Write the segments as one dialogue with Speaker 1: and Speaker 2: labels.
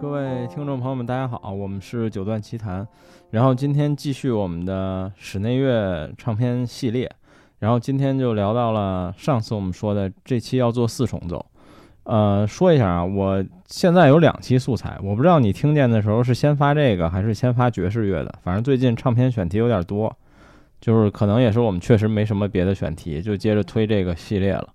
Speaker 1: 各位听众朋友们，大家好，我们是九段奇谈，然后今天继续我们的室内乐唱片系列，然后今天就聊到了上次我们说的这期要做四重奏，呃，说一下啊，我现在有两期素材，我不知道你听见的时候是先发这个还是先发爵士乐的，反正最近唱片选题有点多，就是可能也是我们确实没什么别的选题，就接着推这个系列了，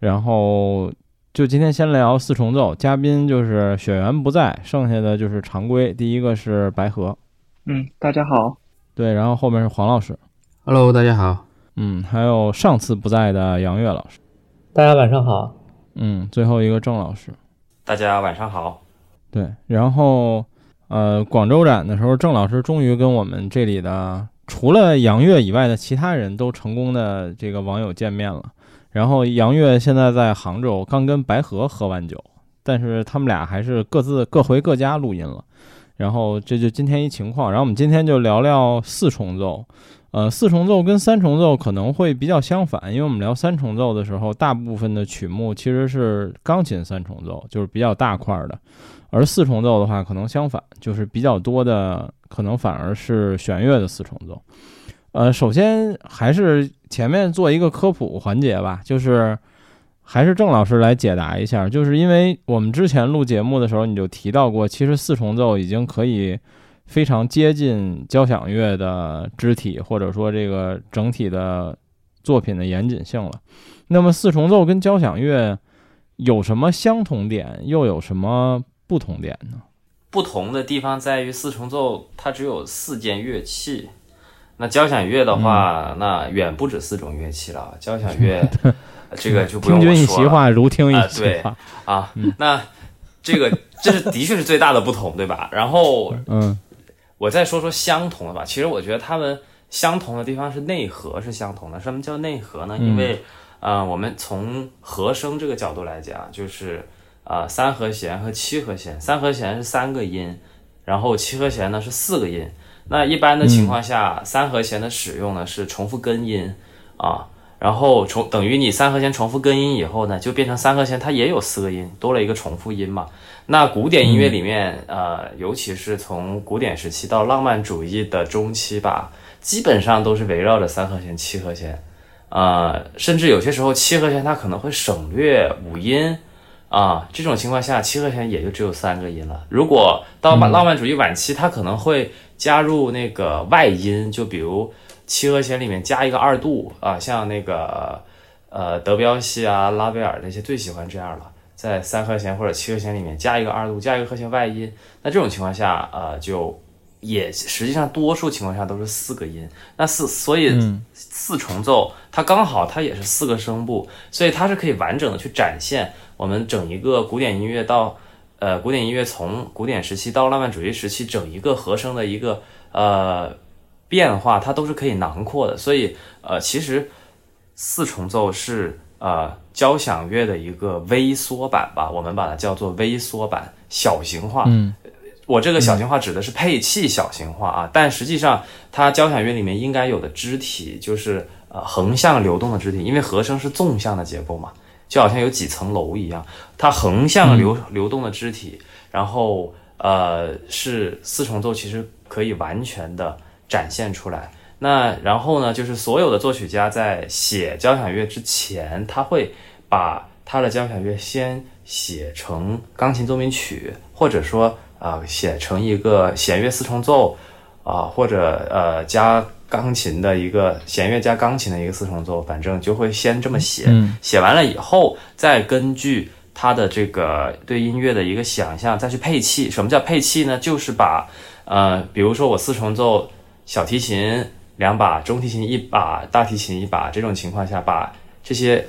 Speaker 1: 然后。就今天先聊四重奏，嘉宾就是雪原不在，剩下的就是常规。第一个是白河，
Speaker 2: 嗯，大家好。
Speaker 1: 对，然后后面是黄老师
Speaker 3: ，Hello，大家好。
Speaker 1: 嗯，还有上次不在的杨月老师，
Speaker 4: 大家晚上好。
Speaker 1: 嗯，最后一个郑老师，
Speaker 5: 大家晚上好。
Speaker 1: 对，然后呃，广州展的时候，郑老师终于跟我们这里的除了杨月以外的其他人都成功的这个网友见面了。然后杨月现在在杭州，刚跟白河喝完酒，但是他们俩还是各自各回各家录音了。然后这就今天一情况。然后我们今天就聊聊四重奏，呃，四重奏跟三重奏可能会比较相反，因为我们聊三重奏的时候，大部分的曲目其实是钢琴三重奏，就是比较大块的；而四重奏的话，可能相反，就是比较多的，可能反而是弦乐的四重奏。呃，首先还是前面做一个科普环节吧，就是还是郑老师来解答一下，就是因为我们之前录节目的时候你就提到过，其实四重奏已经可以非常接近交响乐的肢体或者说这个整体的作品的严谨性了。那么四重奏跟交响乐有什么相同点，又有什么不同点呢？
Speaker 5: 不同的地方在于四重奏它只有四件乐器。那交响乐的话，那远不止四种乐器了。交响乐，这个就不用
Speaker 1: 说了。听君一席话，如听一
Speaker 5: 席话啊。那这个这是的确是最大的不同，对吧？然后，
Speaker 1: 嗯，
Speaker 5: 我再说说相同的吧。其实我觉得他们相同的地方是内核是相同的。什么叫内核呢？因为，呃，我们从和声这个角度来讲，就是啊，三和弦和七和弦，三和弦是三个音，然后七和弦呢是四个音。那一般的情况下，三和弦的使用呢是重复根音啊，然后重等于你三和弦重复根音以后呢，就变成三和弦它也有四个音，多了一个重复音嘛。那古典音乐里面，呃，尤其是从古典时期到浪漫主义的中期吧，基本上都是围绕着三和弦、七和弦，啊，甚至有些时候七和弦它可能会省略五音。啊，这种情况下，七和弦也就只有三个音了。如果到浪漫主义晚期，它可能会加入那个外音，就比如七和弦里面加一个二度啊，像那个呃德彪西啊、拉威尔那些最喜欢这样了，在三和弦或者七和弦里面加一个二度，加一个和弦外音。那这种情况下，呃，就也实际上多数情况下都是四个音。那四所以四重奏它刚好它也是四个声部，所以它是可以完整的去展现。我们整一个古典音乐到，呃，古典音乐从古典时期到浪漫主义时期，整一个和声的一个呃变化，它都是可以囊括的。所以，呃，其实四重奏是呃交响乐的一个微缩版吧，我们把它叫做微缩版、小型化。
Speaker 1: 嗯，
Speaker 5: 我这个小型化指的是配器小型化啊，但实际上它交响乐里面应该有的肢体就是呃横向流动的肢体，因为和声是纵向的结构嘛。就好像有几层楼一样，它横向流流动的肢体，然后呃是四重奏，其实可以完全的展现出来。那然后呢，就是所有的作曲家在写交响乐之前，他会把他的交响乐先写成钢琴奏鸣曲，或者说啊写成一个弦乐四重奏啊，或者呃加。钢琴的一个弦乐加钢琴的一个四重奏，反正就会先这么写，写完了以后，再根据他的这个对音乐的一个想象，再去配器。什么叫配器呢？就是把，呃，比如说我四重奏，小提琴两把，中提琴一把，大提琴一把，这种情况下，把这些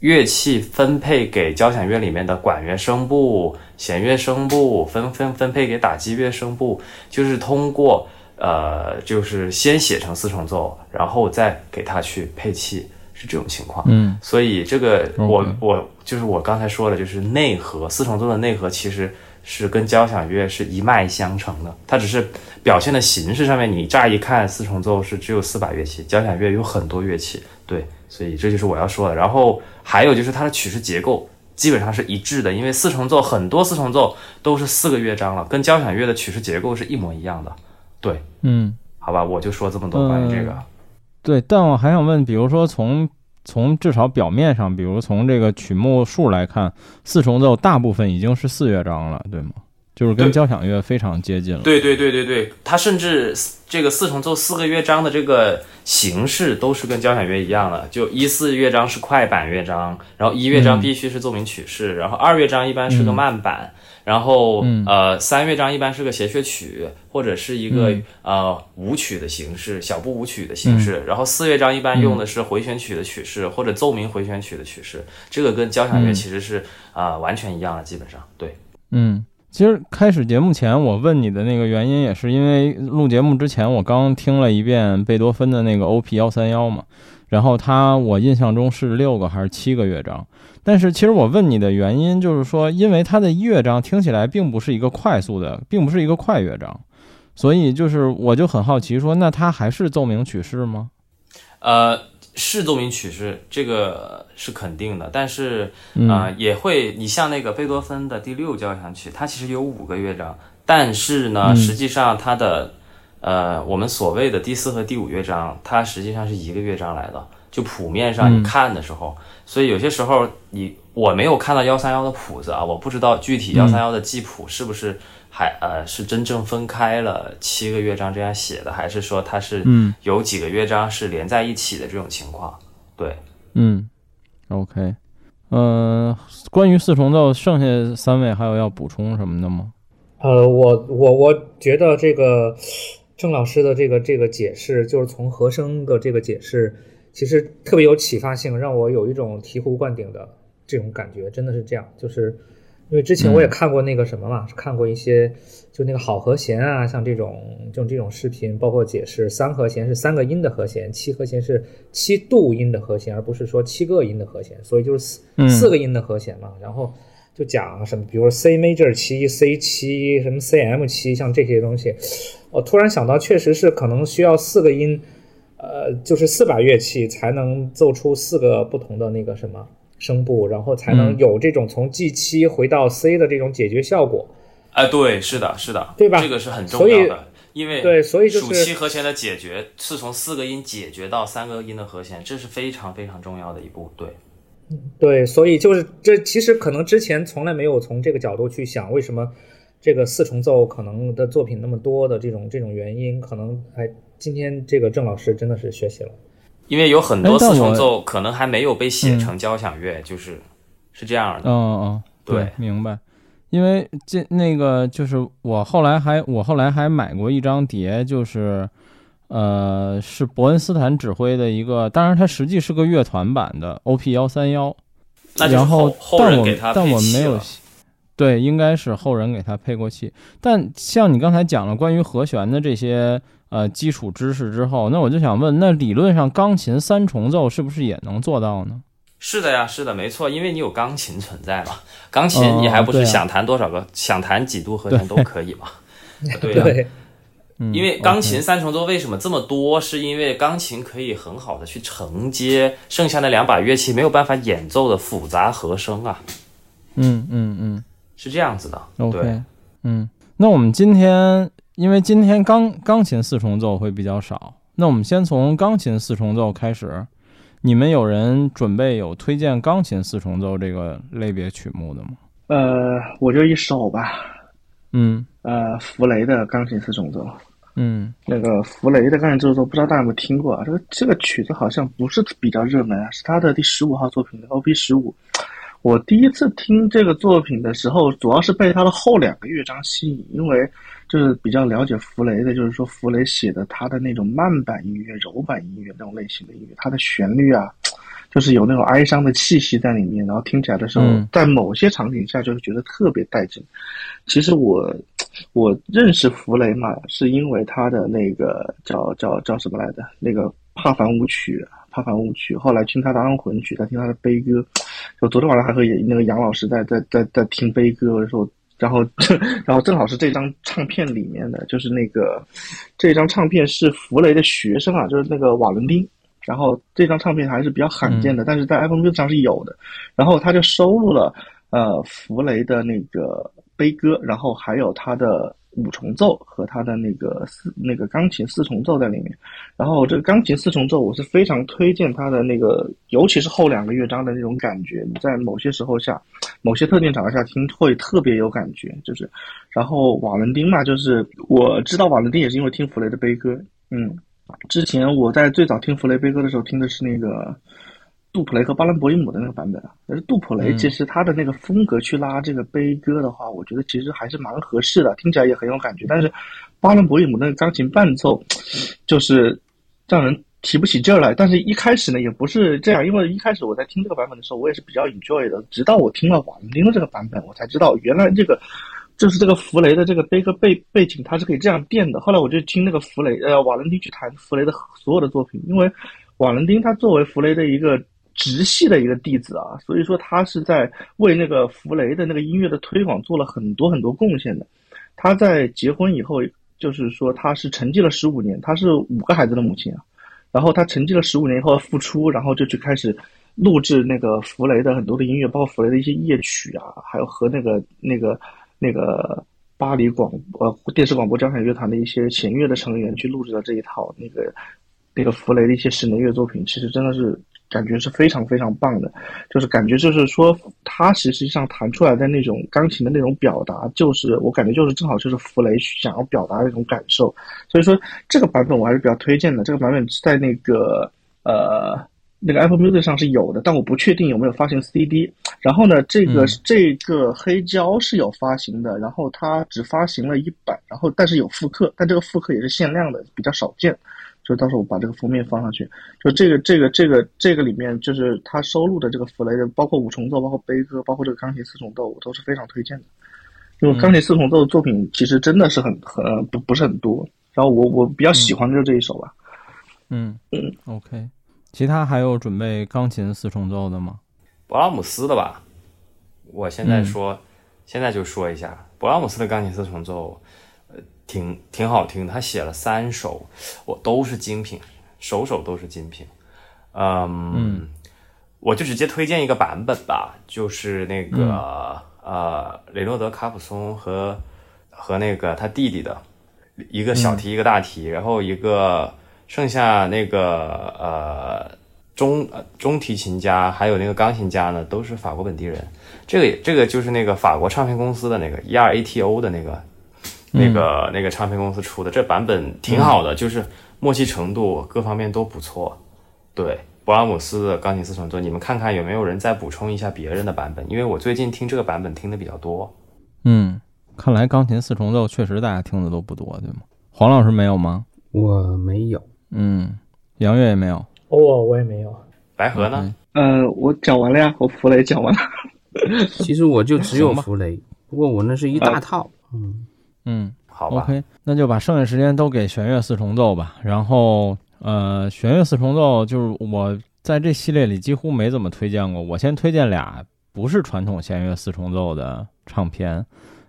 Speaker 5: 乐器分配给交响乐里面的管乐声部、弦乐声部，分分分配给打击乐声部，就是通过。呃，就是先写成四重奏，然后再给它去配器，是这种情况。
Speaker 1: 嗯，
Speaker 5: 所以这个我我就是我刚才说的，就是内核四重奏的内核其实是跟交响乐是一脉相承的，它只是表现的形式上面，你乍一看四重奏是只有四把乐器，交响乐有很多乐器，对，所以这就是我要说的。然后还有就是它的曲式结构。基本上是一致的，因为四重奏很多四重奏都是四个乐章了，跟交响乐的曲式结构是一模一样的。对，
Speaker 1: 嗯，
Speaker 5: 好吧，我就说这么多关于这个。
Speaker 1: 对，但我还想问，比如说从从至少表面上，比如从这个曲目数来看，四重奏大部分已经是四乐章了，对吗？就是跟交响乐非常接近了。
Speaker 5: 对对对对对，它甚至这个四重奏四个乐章的这个形式都是跟交响乐一样的，就一四乐章是快板乐章，然后一乐章必须是奏鸣曲式，然后二乐章一般是个慢板。然后，呃，三乐章一般是个协谑曲，或者是一个呃舞曲的形式，小步舞曲的形式。然后四乐章一般用的是回旋曲的曲式，或者奏鸣回旋曲的曲式。这个跟交响乐其实是啊完全一样的，基本上对。
Speaker 1: 嗯，其实开始节目前我问你的那个原因，也是因为录节目之前我刚听了一遍贝多芬的那个 O.P. 幺三幺嘛，然后它我印象中是六个还是七个乐章。但是其实我问你的原因就是说，因为它的乐章听起来并不是一个快速的，并不是一个快乐章，所以就是我就很好奇说，那它还是奏鸣曲式吗？
Speaker 5: 呃，是奏鸣曲式，这个是肯定的。但是啊，也会，你像那个贝多芬的第六交响曲，它其实有五个乐章，但是呢，实际上它的呃，我们所谓的第四和第五乐章，它实际上是一个乐章来的。就谱面上你看的时候，所以有些时候你我没有看到幺三幺的谱子啊，我不知道具体幺三幺的记谱是不是还呃是真正分开了七个乐章这样写的，还是说它是有几个乐章是连在一起的这种情况？对，
Speaker 1: 嗯，OK，嗯，关于四重奏，剩下三位还有要补充什么的吗？
Speaker 2: 呃，我我我觉得这个郑老师的这个这个解释，就是从和声的这个解释。其实特别有启发性，让我有一种醍醐灌顶的这种感觉，真的是这样。就是因为之前我也看过那个什么嘛，看过一些就那个好和弦啊，像这种就这种视频，包括解释三和弦是三个音的和弦，七和弦是七度音的和弦，而不是说七个音的和弦，所以就是四四个音的和弦嘛。然后就讲什么，比如说 C major 七、C 七、什么 C M 七，像这些东西，我突然想到，确实是可能需要四个音。呃，就是四把乐器才能奏出四个不同的那个什么声部，然后才能有这种从 G 七回到 C 的这种解决效果。
Speaker 5: 哎，对，是的，是的，
Speaker 2: 对吧？
Speaker 5: 这个是很重要的，因为
Speaker 2: 对，所以就是
Speaker 5: 属七和弦的解决是从四个音解决到三个音的和弦，这是非常非常重要的一步。对，
Speaker 2: 对，所以就是这其实可能之前从来没有从这个角度去想，为什么这个四重奏可能的作品那么多的这种这种原因，可能哎。今天这个郑老师真的是学习了，
Speaker 5: 因为有很多四重奏可能还没有被写成交响乐，就是是这样的。
Speaker 1: 嗯嗯，
Speaker 5: 对，
Speaker 1: 明白。因为这那个就是我后来还我后来还买过一张碟，就是呃是伯恩斯坦指挥的一个，当然它实际是个乐团版的 OP 幺三幺。然后但我但我没有。对，应该是后人给他配过器。但像你刚才讲了关于和弦的这些呃基础知识之后，那我就想问，那理论上钢琴三重奏是不是也能做到呢？
Speaker 5: 是的呀，是的，没错，因为你有钢琴存在嘛。钢琴你还不是想弹多少个，想弹几度和弦都可以嘛？对
Speaker 2: 呀，
Speaker 5: 因为钢琴三重奏为什么这么多？是因为钢琴可以很好的去承接剩下那两把乐器没有办法演奏的复杂和声啊。
Speaker 1: 嗯嗯嗯。
Speaker 5: 是这样子的
Speaker 1: ，OK，嗯，那我们今天因为今天钢钢琴四重奏会比较少，那我们先从钢琴四重奏开始。你们有人准备有推荐钢琴四重奏这个类别曲目的吗？
Speaker 3: 呃，我就一首吧，
Speaker 1: 嗯，
Speaker 3: 呃，弗雷的钢琴四重奏，
Speaker 1: 嗯，
Speaker 3: 那个弗雷的钢琴四重奏，不知道大家有没有听过啊？这个这个曲子好像不是比较热门啊，是他的第十五号作品的 OP 十五。我第一次听这个作品的时候，主要是被他的后两个乐章吸引，因为就是比较了解弗雷的，就是说弗雷写的他的那种慢板音乐、柔板音乐那种类型的音乐，它的旋律啊，就是有那种哀伤的气息在里面，然后听起来的时候，在某些场景下就是觉得特别带劲。其实我我认识弗雷嘛，是因为他的那个叫叫叫什么来着那个帕凡舞曲。帕凡舞曲，后来听他的安魂曲，再听他的悲歌。就昨天晚上还和那个杨老师在在在在听悲歌的时候，然后 然后正好是这张唱片里面的，就是那个这张唱片是弗雷的学生啊，就是那个瓦伦丁，然后这张唱片还是比较罕见的，但是在 Apple Music 上是有的。然后他就收录了呃弗雷的那个悲歌，然后还有他的五重奏和他的那个四那个钢琴四重奏在里面。然后这个钢琴四重奏我是非常推荐他的那个，尤其是后两个乐章的那种感觉，在某些时候下，某些特定场合下听会特别有感觉。就是，然后瓦伦丁嘛，就是我知道瓦伦丁也是因为听弗雷的悲歌，嗯。之前我在最早听弗雷悲歌的时候，听的是那个杜普雷和巴伦博伊姆的那个版本啊。但是杜普雷其实他的那个风格去拉这个悲歌的话，我觉得其实还是蛮合适的，听起来也很有感觉。但是巴伦博伊姆那个钢琴伴奏，就是让人提不起劲儿来。但是一开始呢，也不是这样，因为一开始我在听这个版本的时候，我也是比较 enjoy 的。直到我听了瓦伦丁的这个版本，我才知道原来这个。就是这个弗雷的这个悲歌背背景，它是可以这样垫的。后来我就听那个弗雷，呃，瓦伦丁去弹弗雷的所有的作品，因为瓦伦丁他作为弗雷的一个直系的一个弟子啊，所以说他是在为那个弗雷的那个音乐的推广做了很多很多贡献的。他在结婚以后，就是说他是沉寂了十五年，他是五个孩子的母亲啊。然后他沉寂了十五年以后复出，然后就去开始录制那个弗雷的很多的音乐，包括弗雷的一些夜曲啊，还有和那个那个。那个巴黎广呃电视广播交响乐团的一些弦乐的成员去录制的这一套那个那个弗雷的一些室内乐作品，其实真的是感觉是非常非常棒的，就是感觉就是说他实际上弹出来的那种钢琴的那种表达，就是我感觉就是正好就是弗雷想要表达的那种感受，所以说这个版本我还是比较推荐的，这个版本在那个呃。那个 Apple Music 上是有的，但我不确定有没有发行 CD。然后呢，这个这个黑胶是有发行的，然后它只发行了一版，然后但是有复刻，但这个复刻也是限量的，比较少见。就到时候我把这个封面放上去。就这个这个这个这个里面，就是他收录的这个弗雷的，包括五重奏，包括悲歌，包括这个钢琴四重奏，我都是非常推荐的。因为钢琴四重奏的作品其实真的是很很不不是很多。然后我我比较喜欢的就是这一首吧。
Speaker 1: 嗯嗯，OK。其他还有准备钢琴四重奏的吗？
Speaker 5: 勃拉姆斯的吧。我现在说，现在就说一下勃拉姆斯的钢琴四重奏，呃，挺挺好听的。他写了三首，我都是精品，首首都是精品。嗯，我就直接推荐一个版本吧，就是那个呃，雷诺德卡普松和和那个他弟弟的一个小提一个大提，然后一个。剩下那个呃中中提琴家还有那个钢琴家呢，都是法国本地人。这个这个就是那个法国唱片公司的那个 ERATO 的那个那个那个唱片公司出的，这版本挺好的，就是默契程度各方面都不错。对，勃拉姆斯的钢琴四重奏，你们看看有没有人再补充一下别人的版本？因为我最近听这个版本听的比较多。
Speaker 1: 嗯，看来钢琴四重奏确实大家听的都不多，对吗？黄老师没有吗？
Speaker 4: 我没有。
Speaker 1: 嗯，杨月也没有，
Speaker 2: 哦，我也没有。
Speaker 5: 白河呢？
Speaker 3: 呃，我讲完了呀，我弗雷讲完了。
Speaker 4: 其实我就只有弗雷，不过我那是一大套。
Speaker 1: 嗯嗯，
Speaker 5: 好
Speaker 1: 吧。OK，那就把剩下时间都给弦乐四重奏吧。然后，呃，弦乐四重奏就是我在这系列里几乎没怎么推荐过。我先推荐俩不是传统弦乐四重奏的唱片，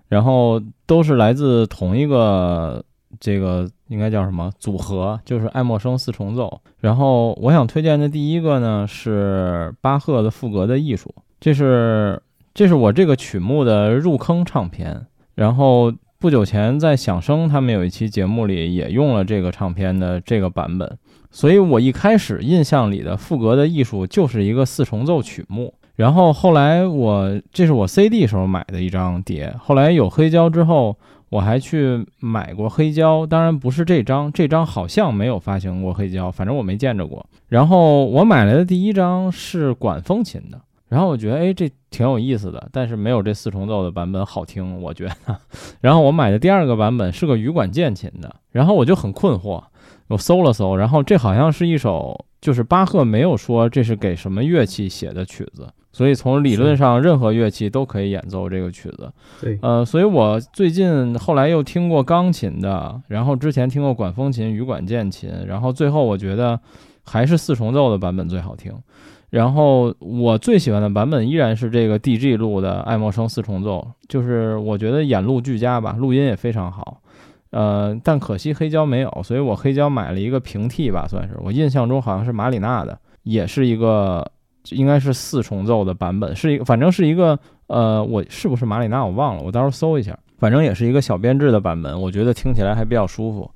Speaker 1: 然后都是来自同一个。这个应该叫什么组合？就是爱默生四重奏。然后我想推荐的第一个呢是巴赫的《赋格的艺术》，这是这是我这个曲目的入坑唱片。然后不久前在响声他们有一期节目里也用了这个唱片的这个版本，所以我一开始印象里的《赋格的艺术》就是一个四重奏曲目。然后后来我这是我 CD 时候买的一张碟，后来有黑胶之后。我还去买过黑胶，当然不是这张，这张好像没有发行过黑胶，反正我没见着过。然后我买来的第一张是管风琴的，然后我觉得哎这挺有意思的，但是没有这四重奏的版本好听，我觉得。然后我买的第二个版本是个羽管键琴的，然后我就很困惑，我搜了搜，然后这好像是一首，就是巴赫没有说这是给什么乐器写的曲子。所以从理论上，任何乐器都可以演奏这个曲子。
Speaker 4: 对，
Speaker 1: 呃，所以我最近后来又听过钢琴的，然后之前听过管风琴、羽管键琴，然后最后我觉得还是四重奏的版本最好听。然后我最喜欢的版本依然是这个 DG 录的爱默生四重奏，就是我觉得演录俱佳吧，录音也非常好。呃，但可惜黑胶没有，所以我黑胶买了一个平替吧，算是我印象中好像是马里纳的，也是一个应该是四重奏的版本，是一个反正是一个呃，我是不是马里纳我忘了，我到时候搜一下，反正也是一个小编制的版本，我觉得听起来还比较舒服。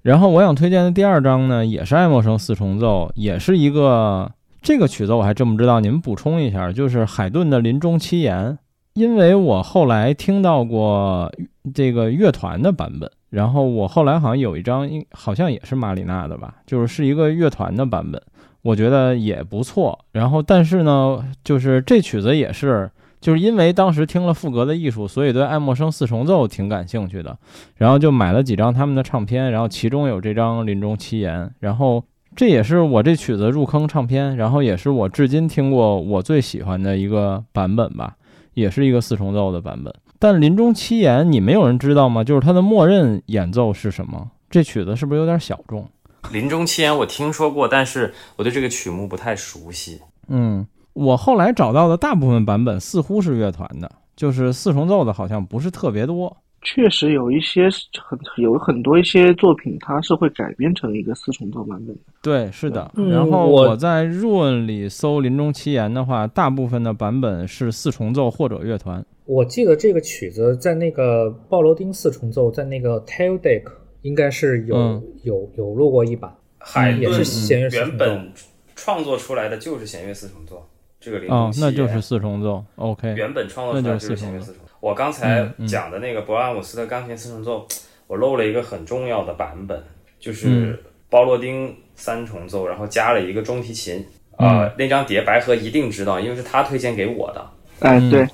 Speaker 1: 然后我想推荐的第二章呢，也是爱默生四重奏，也是一个这个曲子我还真不知道，你们补充一下，就是海顿的《临终七言》，因为我后来听到过这个乐团的版本。然后我后来好像有一张，好像也是马里纳的吧，就是是一个乐团的版本，我觉得也不错。然后但是呢，就是这曲子也是，就是因为当时听了赋格的艺术，所以对爱默生四重奏挺感兴趣的，然后就买了几张他们的唱片，然后其中有这张《临终七言》，然后这也是我这曲子入坑唱片，然后也是我至今听过我最喜欢的一个版本吧，也是一个四重奏的版本。但临终七言，你没有人知道吗？就是它的默认演奏是什么？这曲子是不是有点小众？
Speaker 5: 临终七言我听说过，但是我对这个曲目不太熟悉。
Speaker 1: 嗯，我后来找到的大部分版本似乎是乐团的，就是四重奏的，好像不是特别多。
Speaker 3: 确实有一些很有很多一些作品，它是会改编成一个四重奏版本的。
Speaker 1: 对，是的。然后我在 Run 里搜临终七言的话，大部分的版本是四重奏或者乐团。
Speaker 2: 我记得这个曲子在那个鲍罗丁四重奏，在那个 Tail Deck 应该是有有有录过一版，
Speaker 5: 海
Speaker 2: 也是弦乐
Speaker 5: 原本创作出来的就是弦乐四重奏，这个
Speaker 1: 哦，那就是四重奏，OK，
Speaker 5: 原本创作出来就是弦乐四重奏。我刚才讲的那个勃拉姆斯的钢琴四重奏，我漏了一个很重要的版本，就是包罗丁三重奏，然后加了一个中提琴，啊，那张碟白河一定知道，因为是他推荐给我的。
Speaker 3: 哎，对，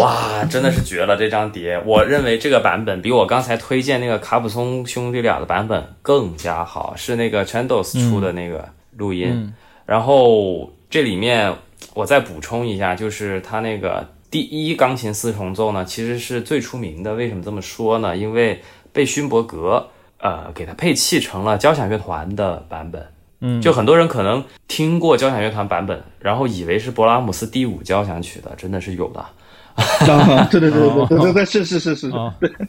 Speaker 5: 哇，真的是绝了！这张碟，我认为这个版本比我刚才推荐那个卡普松兄弟俩的版本更加好，是那个 Chandos 出的那个录音。然后这里面我再补充一下，就是他那个第一钢琴四重奏呢，其实是最出名的。为什么这么说呢？因为被勋伯格呃给他配器成了交响乐团的版本。
Speaker 1: 嗯，
Speaker 5: 就很多人可能听过交响乐团版本，然后以为是勃拉姆斯第五交响曲的，真的是有的。
Speaker 3: 对对对对对对 对，是是是是，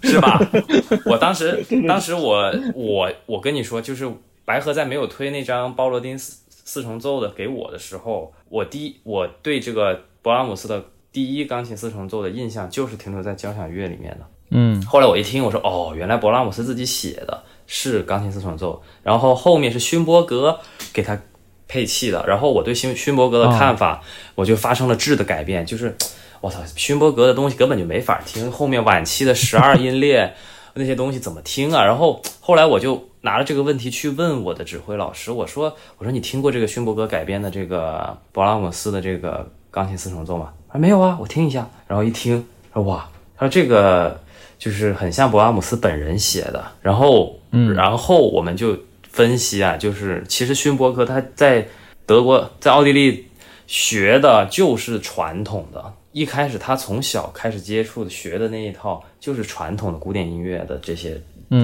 Speaker 5: 是吧？我当时当时我我我跟你说，就是白河在没有推那张鲍罗丁四四重奏的给我的时候，我第一我对这个勃拉姆斯的第一钢琴四重奏的印象就是停留在交响乐里面的。
Speaker 1: 嗯，
Speaker 5: 后来我一听，我说哦，原来勃拉姆斯自己写的。是钢琴四重奏，然后后面是勋伯格给他配器的，然后我对勋勋伯格的看法，我就发生了质的改变，就是我操，勋伯格的东西根本就没法听，后面晚期的十二 音列那些东西怎么听啊？然后后来我就拿了这个问题去问我的指挥老师，我说我说你听过这个勋伯格改编的这个勃拉姆斯的这个钢琴四重奏吗？他说没有啊，我听一下，然后一听，说哇，他说这个。就是很像勃拉姆斯本人写的，然后，
Speaker 1: 嗯，
Speaker 5: 然后我们就分析啊，就是其实勋伯格他在德国在奥地利学的就是传统的，一开始他从小开始接触的学的那一套就是传统的古典音乐的这些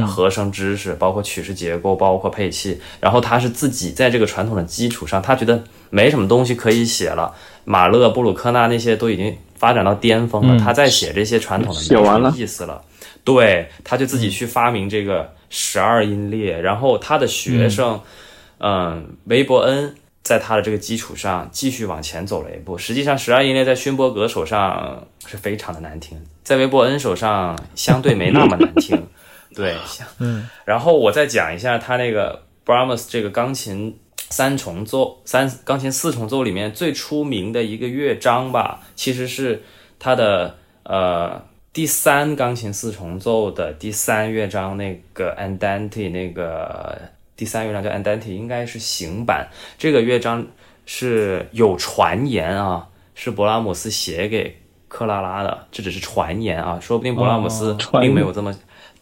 Speaker 5: 和声知识，包括曲式结构，包括配器，然后他是自己在这个传统的基础上，他觉得没什么东西可以写了，马勒、布鲁克纳那些都已经。发展到巅峰了，他在写这些传统的
Speaker 3: 写完了
Speaker 5: 意思了，对，他就自己去发明这个十二音列，然后他的学生，嗯，韦伯恩在他的这个基础上继续往前走了一步。实际上，十二音列在勋伯格手上是非常的难听，在韦伯恩手上相对没那么难听，对，
Speaker 1: 嗯，
Speaker 5: 然后我再讲一下他那个 Brahms 这个钢琴。三重奏，三钢琴四重奏里面最出名的一个乐章吧，其实是他的呃第三钢琴四重奏的第三乐章那个 Andante 那个第三乐章叫 Andante，应该是行版。这个乐章是有传言啊，是勃拉姆斯写给克拉拉的，这只是传言啊，说不定勃拉姆斯并没有这么。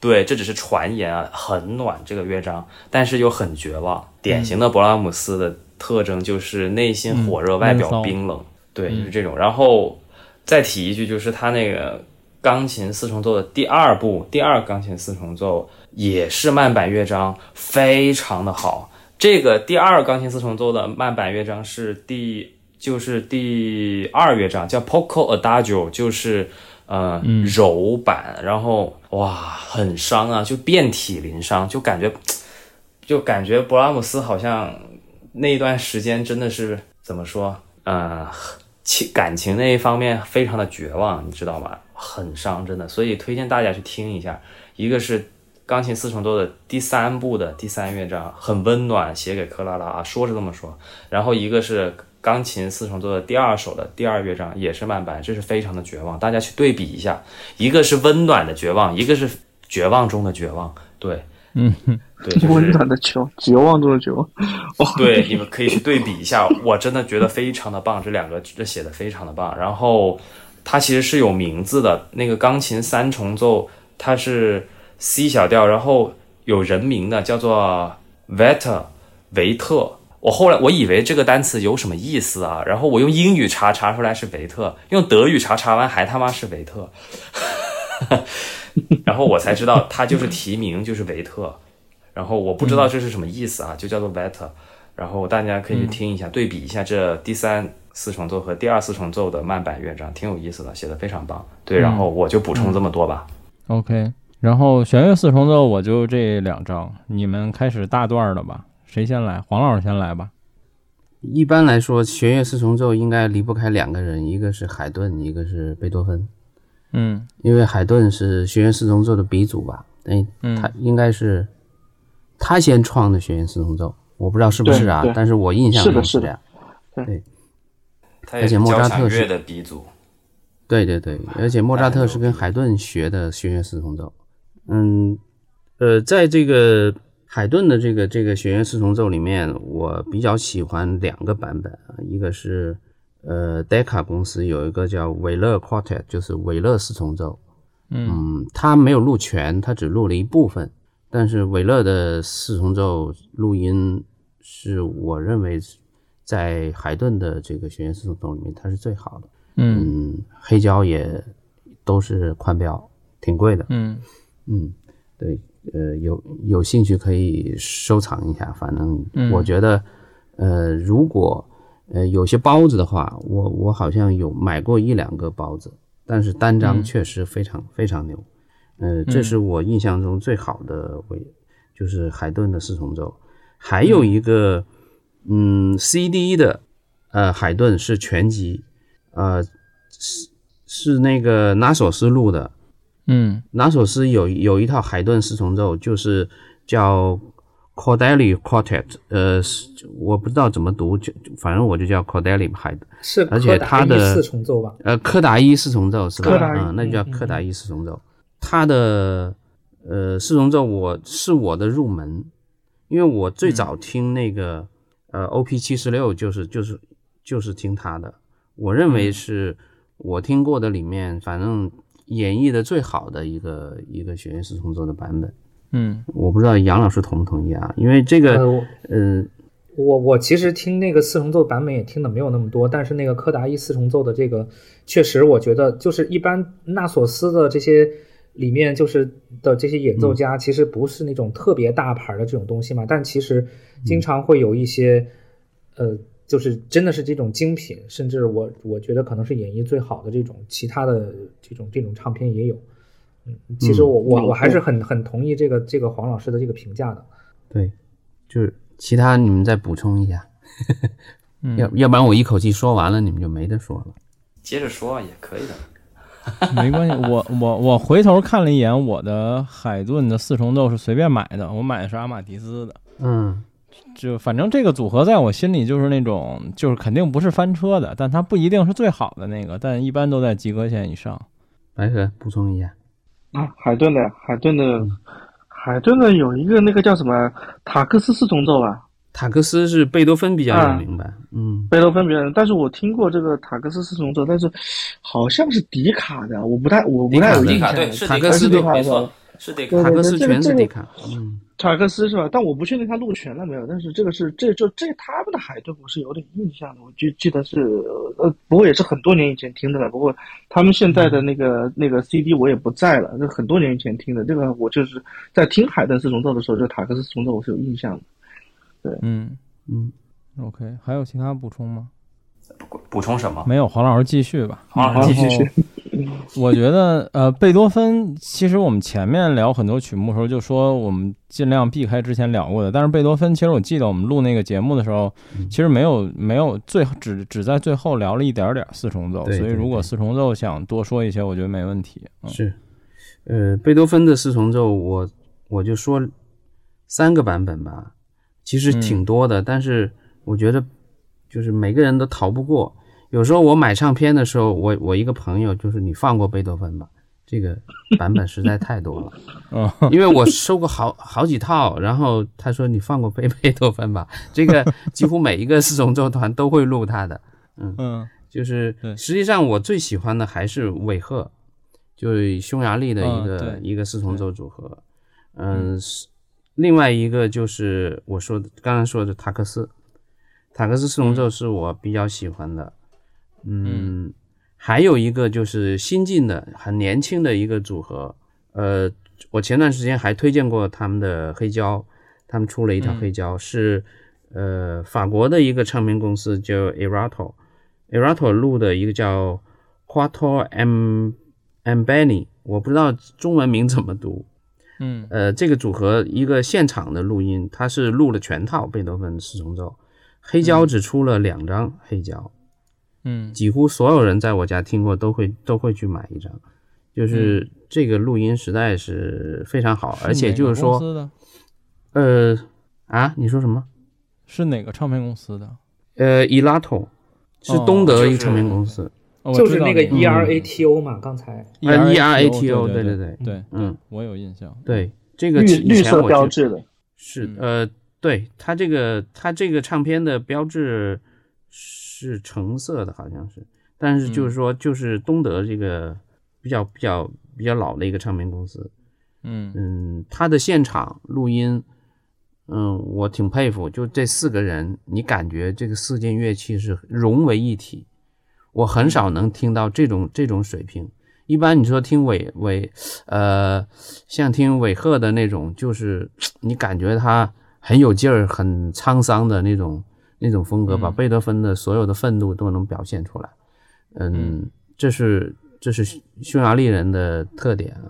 Speaker 5: 对，这只是传言啊，很暖这个乐章，但是又很绝望。典型的勃拉姆斯的特征就是内心火热，外表冰冷。对，就是这种。然后再提一句，就是他那个钢琴四重奏的第二部，第二钢琴四重奏也是慢板乐章，非常的好。这个第二钢琴四重奏的慢板乐章是第，就是第二乐章，叫 Poco Adagio，就是。呃
Speaker 1: 嗯
Speaker 5: 柔板，然后哇很伤啊，就遍体鳞伤，就感觉就感觉勃拉姆斯好像那一段时间真的是怎么说，呃情感情那一方面非常的绝望，你知道吗？很伤，真的，所以推荐大家去听一下，一个是。钢琴四重奏的第三部的第三乐章很温暖，写给克拉拉啊，说是这么说。然后一个是钢琴四重奏的第二首的第二乐章，也是慢板，这是非常的绝望。大家去对比一下，一个是温暖的绝望，一个是绝望中的绝望。对，
Speaker 1: 嗯，
Speaker 5: 对，就是、
Speaker 3: 温暖的绝望，绝望中的绝望。哦，
Speaker 5: 对，你们可以去对比一下，我真的觉得非常的棒，这两个这写的非常的棒。然后它其实是有名字的，那个钢琴三重奏，它是。C 小调，然后有人名的叫做 Veta 维特。我后来我以为这个单词有什么意思啊，然后我用英语查查出来是维特，用德语查查完还他妈是维特，然后我才知道它就是提名就是维特，然后我不知道这是什么意思啊，就叫做 Veta。然后大家可以去听一下，对比一下这第三四重奏和第二四重奏的慢板乐章，挺有意思的，写的非常棒。对，然后我就补充这么多吧。
Speaker 1: OK。然后弦乐四重奏我就这两章，你们开始大段了吧，谁先来？黄老师先来吧。
Speaker 4: 一般来说，弦乐四重奏应该离不开两个人，一个是海顿，一个是贝多芬。
Speaker 1: 嗯，
Speaker 4: 因为海顿是弦乐四重奏的鼻祖吧？哎，他应该是他先创的弦乐四重奏，我不知道是不是啊，但是我印象中
Speaker 3: 是
Speaker 4: 这样。对，
Speaker 5: 而
Speaker 4: 且莫扎特
Speaker 5: 是的鼻祖。
Speaker 4: 对对对，而且莫扎特是跟海顿学的弦乐四重奏。嗯，呃，在这个海顿的这个这个弦乐四重奏里面，我比较喜欢两个版本啊，一个是呃 Decca 公司有一个叫韦勒 Quartet，就是韦勒四重奏。嗯，他没有录全，他只录了一部分，但是韦勒的四重奏录音是我认为在海顿的这个弦乐四重奏里面，它是最好的。嗯，黑胶也都是宽标，挺贵的。
Speaker 1: 嗯。
Speaker 4: 嗯，对，呃，有有兴趣可以收藏一下。反正我觉得，呃，如果呃有些包子的话，我我好像有买过一两个包子，但是单张确实非常、非常牛。呃，这是我印象中最好的为，就是海顿的四重奏。还有一个，嗯，CD 的，呃，海顿是全集，呃，是是那个拿索斯录的。
Speaker 1: 嗯，
Speaker 4: 哪首诗有有一套海顿四重奏，就是叫 Cordelli Quartet，呃，我不知道怎么读，就反正我就叫 Cordelli 海顿。
Speaker 2: 是，
Speaker 4: 而且他的
Speaker 2: 四重奏吧？
Speaker 4: 呃，柯达伊四重奏是吧？
Speaker 3: 啊
Speaker 4: 嗯，那就叫柯达伊四重奏。他的呃四重奏我是我的入门，因为我最早听那个呃 OP 七十六就是就是就是听他的，我认为是我听过的里面，反正。演绎的最好的一个一个弦乐四重奏的版本，
Speaker 1: 嗯，
Speaker 4: 我不知道杨老师同不同意啊？因为这个，嗯、呃，
Speaker 2: 我我其实听那个四重奏版本也听的没有那么多，但是那个柯达伊四重奏的这个，确实我觉得就是一般纳索斯的这些里面就是的这些演奏家，其实不是那种特别大牌的这种东西嘛，但其实经常会有一些，呃。就是真的是这种精品，甚至我我觉得可能是演绎最好的这种其他的这种这种唱片也有。嗯，其实我我我还是很很同意这个这个黄老师的这个评价的。
Speaker 4: 对，就是其他你们再补充一下，
Speaker 1: 嗯
Speaker 4: 要要不然我一口气说完了，你们就没得说了。
Speaker 5: 接着说也可以的，
Speaker 1: 没关系。我我我回头看了一眼我的海顿的四重奏是随便买的，我买的是阿玛迪斯的。
Speaker 4: 嗯。
Speaker 1: 就反正这个组合在我心里就是那种，就是肯定不是翻车的，但它不一定是最好的那个，但一般都在及格线以上。
Speaker 4: 白河补充一下
Speaker 3: 啊，海顿的海顿的、嗯、海顿的有一个那个叫什么塔克斯四重奏吧？
Speaker 4: 塔克斯是贝多芬比较有名吧？啊、嗯，
Speaker 3: 贝多芬比较有名，但是我听过这个塔克斯四重奏，但是好像是迪卡的，我不太我不太有印象。
Speaker 5: 对，是
Speaker 4: 塔克斯
Speaker 5: 的，没错，是得卡，
Speaker 4: 塔克斯全是得卡。嗯。
Speaker 3: 塔克斯是吧？但我不确定他录全了没有。但是这个是这就这他们的海顿我是有点印象的，我就记得是呃，不过也是很多年以前听的了。不过他们现在的那个、嗯、那个 CD 我也不在了，那很多年以前听的。这个我就是在听海顿四重奏的时候，这塔克斯四重奏我是有印象的。对，
Speaker 1: 嗯
Speaker 4: 嗯
Speaker 1: ，OK，还有其他补充吗？
Speaker 5: 补补充什么？
Speaker 1: 没有，黄老师继续吧。
Speaker 5: 黄老师继续。
Speaker 1: 我觉得，呃，贝多芬，其实我们前面聊很多曲目的时候，就说我们尽量避开之前聊过的。但是贝多芬，其实我记得我们录那个节目的时候，其实没有没有最只只在最后聊了一点点四重奏。
Speaker 4: 对
Speaker 1: 所以如果四重奏想多说一些，我觉得没问题。嗯
Speaker 4: 是，呃，贝多芬的四重奏，我我就说三个版本吧，其实挺多的，但是我觉得就是每个人都逃不过。有时候我买唱片的时候，我我一个朋友就是你放过贝多芬吧，这个版本实在太多了，
Speaker 1: 嗯
Speaker 4: 因为我收过好好几套，然后他说你放过贝贝多芬吧，这个几乎每一个四重奏团都会录他的，
Speaker 1: 嗯
Speaker 4: 就是实际上我最喜欢的还是韦赫，就是匈牙利的一个、
Speaker 1: 嗯
Speaker 4: 一个四重奏组合。嗯，是另外一个就是我说的刚刚说的塔克斯，塔克斯四重奏是我比较喜欢的。嗯，还有一个就是新进的很年轻的一个组合，呃，我前段时间还推荐过他们的黑胶，他们出了一套
Speaker 1: 嗯
Speaker 4: 黑胶，是呃法国的一个唱片公司叫 Erato。Erato 录的一个叫 Quattro M Ambani，我不知道中文名怎么读。
Speaker 1: 嗯
Speaker 4: 呃，这个组合一个现场的录音，它是录了全套贝多芬四重奏，黑胶只出了两张黑胶，
Speaker 1: 嗯。
Speaker 4: 几乎所有人在我家听过都会都会去买一张，就是这个录音实在是非常好，而且就是说，呃啊，你说什么？
Speaker 1: 是哪个唱片公司的？
Speaker 4: 呃，Elato 是
Speaker 1: 哦
Speaker 4: 东德一个唱片公司，
Speaker 1: 哦
Speaker 2: 就是那个
Speaker 1: 知道个
Speaker 2: E R A T O 嘛，刚才。
Speaker 1: ERATO，
Speaker 4: 对
Speaker 1: 对
Speaker 4: 对
Speaker 1: 对，
Speaker 4: 嗯，
Speaker 1: 我有印象。
Speaker 4: 对，这个
Speaker 3: 绿绿色标志的，
Speaker 1: 嗯。
Speaker 4: 是呃，对他这个他这个唱片的标志是橙色的，好像是，但是就是说就是东德这个比较比较比较老的一个唱片公司，
Speaker 1: 嗯。
Speaker 4: 嗯，他的现场录音，嗯，我挺佩服，就这四个人，你感觉这个四件乐器是融为一体，我很少能听到这种这种水平。一般你说听韦韦，呃，像听韦赫的那种，就是 你感觉他很有劲儿、很沧桑的那种那种风格，把贝多芬的所有的愤怒都能表现出来。嗯，这是这是匈牙利人的特点啊。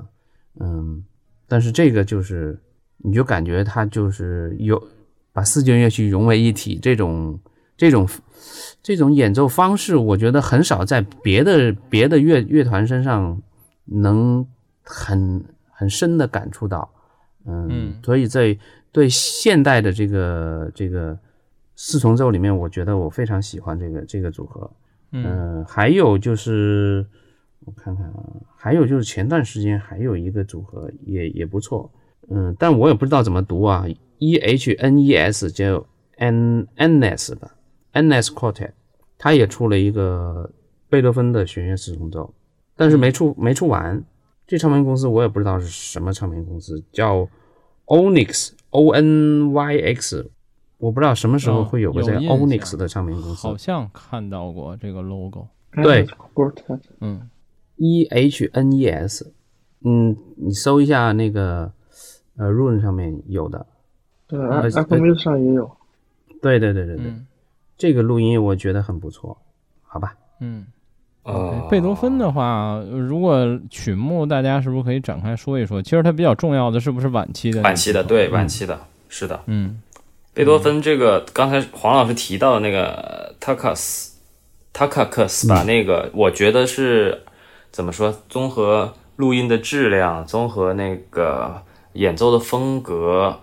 Speaker 4: 嗯，但是这个就是，你就感觉他就是有把四件乐器融为一体这种这种这种演奏方式，我觉得很少在别的别的乐乐团身上能很很深的感触到。嗯，
Speaker 1: 嗯
Speaker 4: 所以在对现代的这个这个四重奏里面，我觉得我非常喜欢这个这个组合。
Speaker 1: 嗯
Speaker 4: 嗯，还有就是我看看啊，还有就是前段时间还有一个组合也也不错，嗯，但我也不知道怎么读啊，E H N E S 叫 N N S 吧，N S Quartet，他也出了一个贝多芬的弦乐四重奏，但是没出没出完。这唱片公司我也不知道是什么唱片公司，叫 Onyx O N Y X，我不知道什么时候
Speaker 1: 哦
Speaker 4: 会有个这个
Speaker 1: 有印象
Speaker 4: Onyx 的唱片公司
Speaker 1: 好。像看到过这个 logo。
Speaker 4: 对
Speaker 1: 嗯
Speaker 4: E H N E S，嗯，你搜一下那个呃 Rune 上面有的。
Speaker 3: 对
Speaker 4: 呃
Speaker 3: ，Apple Music 上也有。
Speaker 4: 对对对对对，
Speaker 1: 嗯
Speaker 4: 这个录音我觉得很不错，好吧？
Speaker 1: 嗯。
Speaker 5: 哦，
Speaker 1: 贝多芬的话，如果曲目大家是不是可以展开说一说？其实它比较重要的是不是晚期的？
Speaker 5: 晚期的，对，晚期的，是的。
Speaker 1: 嗯
Speaker 5: 贝多芬这个刚才黄老师提到的那个 Takas Takakas 吧，那个我觉得是怎么说？综合录音的质量，综合那个演奏的风格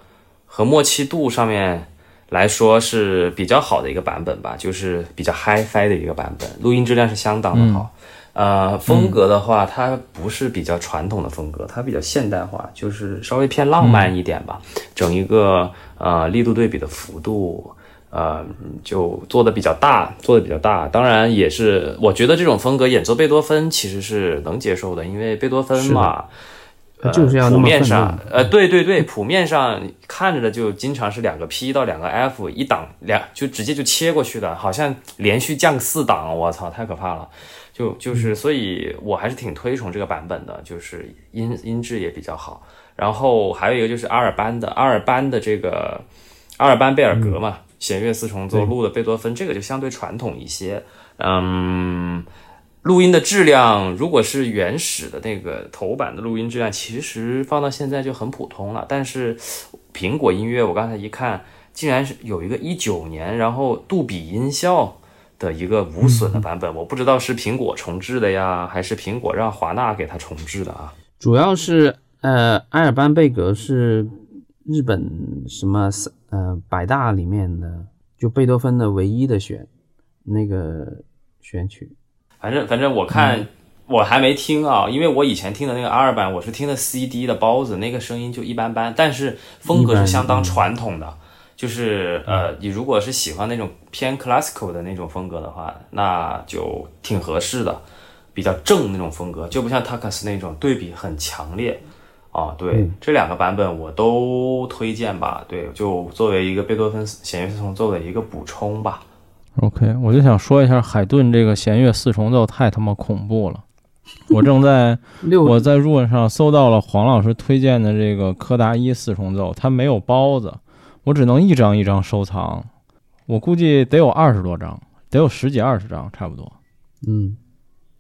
Speaker 5: 和默契度上面来说是比较好的一个版本吧，就是比较 hi-fi 的一个版本，录音质量是相当的好。呃，风格的话，它不是比较传统的风格，它比较现代化，就是稍微偏浪漫一点吧。整一个呃力度对比的幅度，呃，就做的比较大，做的比较大。当然也是，我觉得这种风格演奏贝多芬其实是能接受的，因为贝多芬嘛，
Speaker 4: 他就是要那
Speaker 5: 谱
Speaker 4: 么愤
Speaker 5: 面上，呃，对对对，普面上看着的就经常是两个 P 到两个 F 一档两就直接就切过去的，好像连续降四档，我操，太可怕了。就
Speaker 4: 嗯
Speaker 5: 就是，所以我还是挺推崇这个版本的，就是音音质也比较好。然后还有一个就是阿尔班的，阿尔班的这个阿尔班贝尔格嘛，弦乐四重奏录的贝多芬，这个就相对传统一些。嗯，录音的质量，如果是原始的那个头版的录音质量，其实放到现在就很普通了。但是苹果音乐，我刚才一看，竟然是有一个一九年，然后杜比音效的一个无损的版本，我不知道是苹果重置的呀，还是苹果让华纳给它重置的啊？
Speaker 4: 主要是呃，埃尔班贝格是日本什么呃百大里面的，就贝多芬的唯一的选那个选曲。
Speaker 5: 反正反正我看我还没听啊，因为我以前听的那个 R 版，我是听的 CD 的包子，那个声音就一般般，但是风格是相当传统的。就是呃，你如果是喜欢那种偏 classical 的那种风格的话，那就挺合适的，比较正那种风格，就不像 Takas 那种对比很强烈啊。对，这两个版本我都推荐吧。对，就作为一个贝多芬弦乐四重奏的一个补充吧。
Speaker 1: OK，我就想说一下海顿这个弦乐四重奏太他妈恐怖了。我正在 我在 Run 上搜到了黄老师推荐的这个柯达一四重奏，它没有包子，我只能一张一张收藏。我估计得有二十多张，得有十几二十张，差不多。
Speaker 4: 嗯，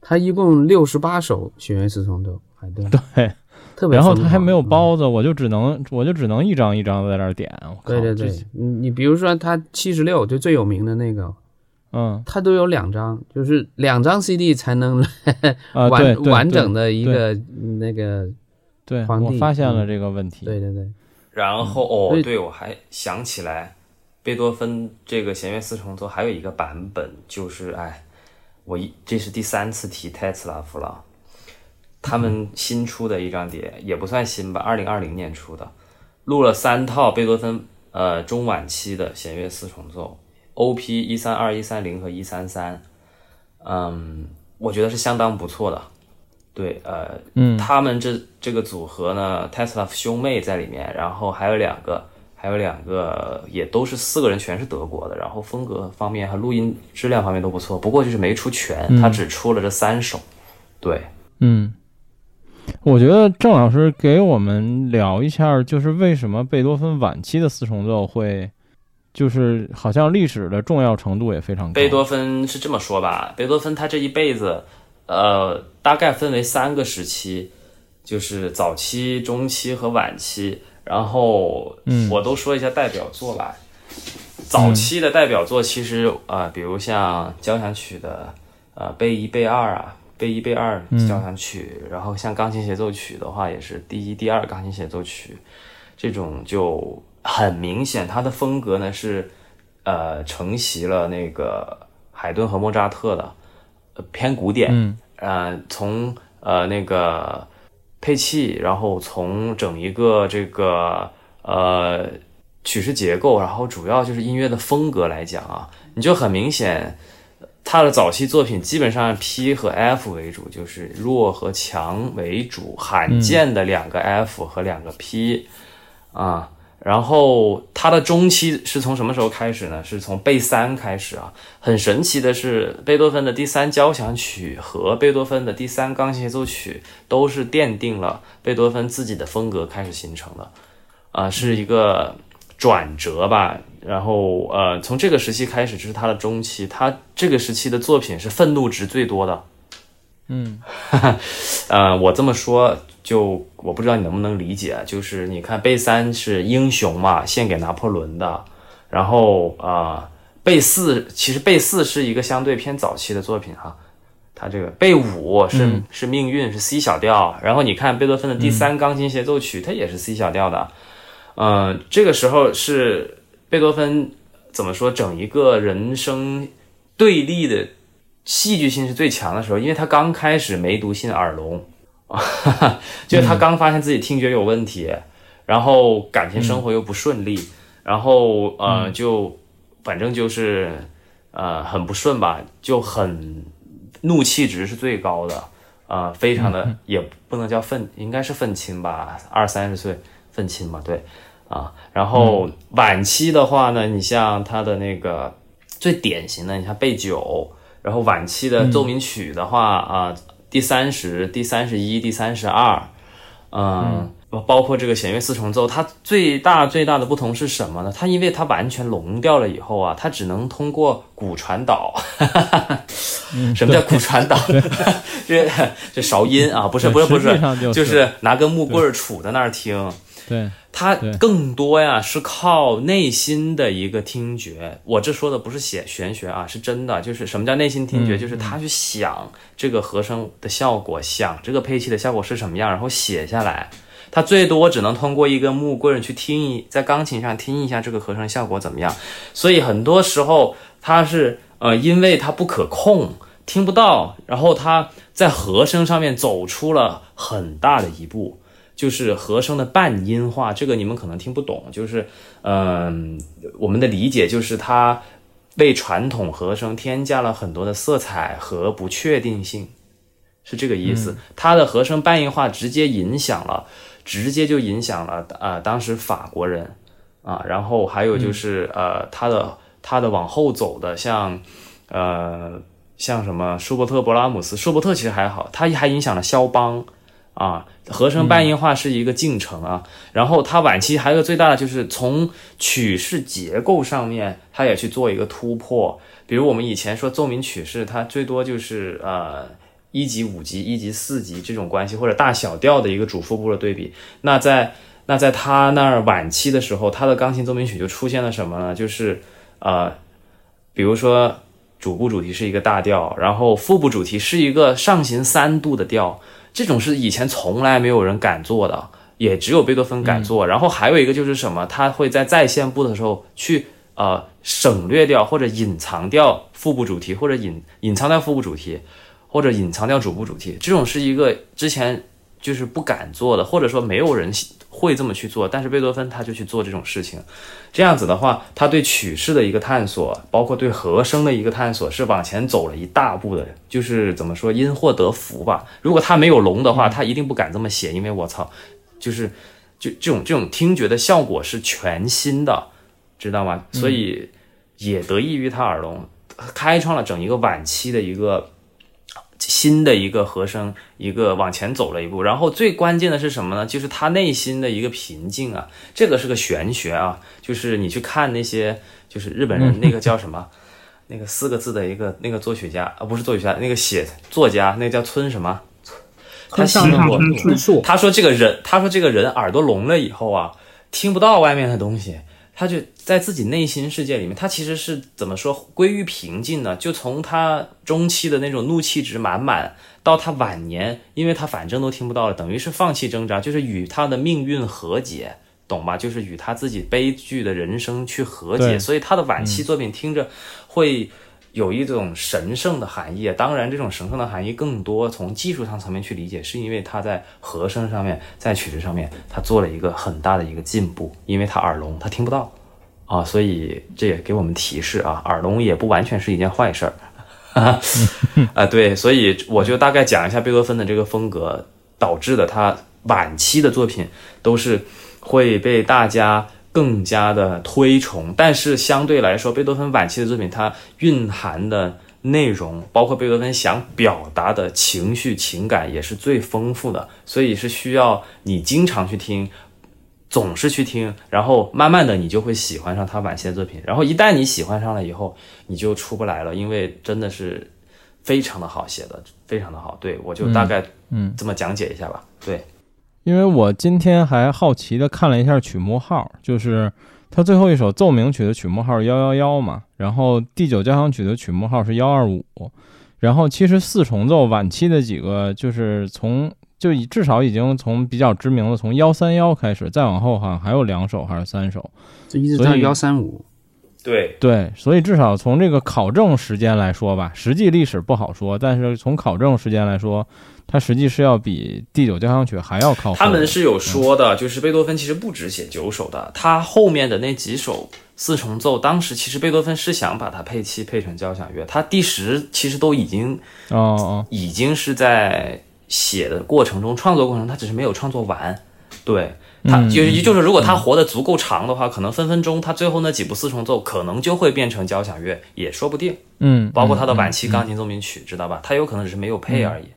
Speaker 4: 它一共六十八首弦乐四重奏，海顿
Speaker 1: 对，
Speaker 4: 特别。
Speaker 1: 然后它还没有包子，我就只能我就只能一张一张在那儿点。
Speaker 4: 对对对，你你比如说他七十六就最有名的那个。
Speaker 1: 嗯，
Speaker 4: 它都有两张，就是两张 CD 才能
Speaker 1: 完
Speaker 4: 完整的一个那个。
Speaker 1: 对，我发现了这个问题。
Speaker 4: 对对对。
Speaker 5: 然后哦，对，我还想起来，贝多芬这个弦乐四重奏还有一个版本，就是哎，我一这是第三次提泰茨拉夫了。他们新出的一张碟也不算新吧，二零二零年出的，录了三套贝多芬呃中晚期的弦乐四重奏。O.P. 一三二一三零和一三三，嗯，我觉得是相当不错的。对，呃，
Speaker 1: 嗯，
Speaker 5: 他们这这个组合呢，Tesla 兄妹在里面，然后还有两个，还有两个也都是四个人，全是德国的，然后风格方面和录音质量方面都不错。不过就是没出全，他只出了这三首。对，
Speaker 1: 嗯，我觉得郑老师给我们聊一下，就是为什么贝多芬晚期的四重奏会。就是好像历史的重要程度也非常高。
Speaker 5: 贝多芬是这么说吧？贝多芬他这一辈子，呃，大概分为三个时期，就是早期、中期和晚期。然后，我都说一下代表作吧。早期的代表作其实啊，比如像交响曲的呃贝一、贝二啊，贝一、贝二交响曲。然后像钢琴协奏曲的话，也是第一、第二钢琴协奏曲，这种就。很明显，他的风格呢是，呃，承袭了那个海顿和莫扎特的，偏古典。
Speaker 1: 嗯。
Speaker 5: 呃，从呃那个配器，然后从整一个这个呃曲式结构，然后主要就是音乐的风格来讲啊，你就很明显，他的早期作品基本上 P 和 F 为主，就是弱和强为主，罕见的两个 F 和两个 P，啊。然后它的中期是从什么时候开始呢？是从贝三开始啊。很神奇的是，贝多芬的第三交响曲和贝多芬的第三钢琴协奏曲都是奠定了贝多芬自己的风格开始形成的，啊，是一个转折吧。然后呃，从这个时期开始就是他的中期，他这个时期的作品是愤怒值最多的。
Speaker 1: 嗯，
Speaker 5: 呃，我这么说。就我不知道你能不能理解，就是你看贝三是英雄嘛，献给拿破仑的，然后啊，贝四其实贝四是一个相对偏早期的作品哈，他这个贝五是是命运是 C 小调，然后你看贝多芬的第三钢琴协奏曲，它也是 C 小调的，嗯，这个时候是贝多芬怎么说整一个人生对立的戏剧性是最强的时候，因为他刚开始没读信耳聋。啊，就是他刚发现自己听觉有问题，然后感情生活又不顺利，然后呃，就反正就是呃很不顺吧，就很怒气值是最高的，啊，非常的也不能叫愤，应该是愤青吧，二三十岁愤青嘛，对，啊，然后晚期的话呢，你像他的那个最典型的，你像贝九，然后晚期的奏鸣曲的话啊。第三十、第三十一、第三十二，嗯，包括这个弦乐四重奏，它最大最大的不同是什么呢？它因为它完全聋掉了以后啊，它只能通过骨传导。什么叫骨传导？这这韶音啊，不是不是不是，就是拿根木棍杵在那儿听。
Speaker 1: 对，
Speaker 5: 它更多呀是靠内心的一个听觉。我这说的不是写玄学啊，是真的。就是什么叫内心听觉？就是他去想这个和声的效果，想这个配器的效果是什么样，然后写下来。他最多只能通过一根木棍去听一，在钢琴上听一下这个和声效果怎么样。所以很多时候他是呃，因为他不可控，听不到，然后他在和声上面走出了很大的一步。就是和声的半音化，这个你们可能听不懂。就是，嗯，我们的理解就是它为传统和声添加了很多的色彩和不确定性，是这个意思。它的和声半音化直接影响了，直接就影响了啊，当时法国人啊，然后还有就是呃，它的它的往后走的，像呃，像什么舒伯特、勃拉姆斯，舒伯特其实还好，他还影响了肖邦。啊，和声半音化是一个进程啊，然后它晚期还有个最大的就是从曲式结构上面，它也去做一个突破。比如我们以前说奏鸣曲式，它最多就是呃一级、五级、一级、四级这种关系，或者大小调的一个主副部的对比。那在那在他那儿晚期的时候，他的钢琴奏鸣曲就出现了什么呢？就是呃，比如说主部主题是一个大调，然后副部主题是一个上行三度的调。这种是以前从来没有人敢做的，也只有贝多芬敢做。然后还有一个就是什么，他会在在线部的时候去呃省略掉或者隐藏掉副部主题，或者隐隐藏掉副部主题，或者隐藏掉主部主题。这种是一个之前就是不敢做的，或者说没有人。会这么去做，但是贝多芬他就去做这种事情，这样子的话，他对曲式的一个探索，包括对和声的一个探索，是往前走了一大步的。就是怎么说，因祸得福吧。如果他没有聋的话，他一定不敢这么写，因为我操，就是就这种这种听觉的效果是全新的，知道吗？所以也得益于他耳聋，开创了整一个晚期的一个。新的一个和声，一个往前走了一步，然后最关键的是什么呢？就是他内心的一个平静啊，这个是个玄学啊，就是你去看那些，就是日本人那个叫什么，那个四个字的一个那个作曲家啊，不是作曲家，那个写作家，那个叫村什么？他写过，他说这个人，他说这个人耳朵聋了以后啊，听不到外面的东西。他就在自己内心世界里面，他其实是怎么说归于平静呢？就从他中期的那种怒气值满满，到他晚年，因为他反正都听不到了，等于是放弃挣扎，就是与他的命运和解，懂吧？就是与他自己悲剧的人生去和解。所以他的晚期作品听着会有一种神圣的含义。当然，这种神圣的含义更多从技术上层面去理解，是因为他在和声上面，在曲子上面，他做了一个很大的一个进步。因为他耳聋，他听不到。啊，所以这也给我们提示啊，耳聋也不完全是一件坏事儿，啊，对，所以我就大概讲一下贝多芬的这个风格导致的他晚期的作品都是会被大家更加的推崇，但是相对来说，贝多芬晚期的作品它蕴含的内容，包括贝多芬想表达的情绪情感也是最丰富的，所以是需要你经常去听。总是去听，然后慢慢的你就会喜欢上他晚期的作品，然后一旦你喜欢上了以后，你就出不来了，因为真的是非常的好写的，非常的好。对我就大概嗯这么讲解一下吧。对，
Speaker 1: 因为我今天还好奇的看了一下曲目号，就是他最后一首奏鸣曲的曲目号是幺幺幺嘛，然后第九交响曲的曲目号是幺二五，然后其实四重奏晚期的几个就是从。就已至少已经从比较知名的从幺三幺开始，再往后好像还有两首还是三首，
Speaker 4: 就一直到幺三五。
Speaker 5: 对
Speaker 1: 对，所以至少从这个考证时间来说吧，实际历史不好说，但是从考证时间来说，它实际是要比第九交响曲还要靠后。
Speaker 5: 他们是有说的，就是贝多芬其实不止写九首的，他后面的那几首四重奏，当时其实贝多芬是想把它配器配成交响乐，他第十其实都已经
Speaker 1: 哦哦，
Speaker 5: 已经是在。写的过程中，创作过程他只是没有创作完，对他就就是如果他活得足够长的话，可能分分钟他最后那几部四重奏可能就会变成交响乐，也说不定。
Speaker 1: 嗯，
Speaker 5: 包括他的晚期钢琴奏鸣曲，知道吧？他有可能只是没有配而已。
Speaker 1: 嗯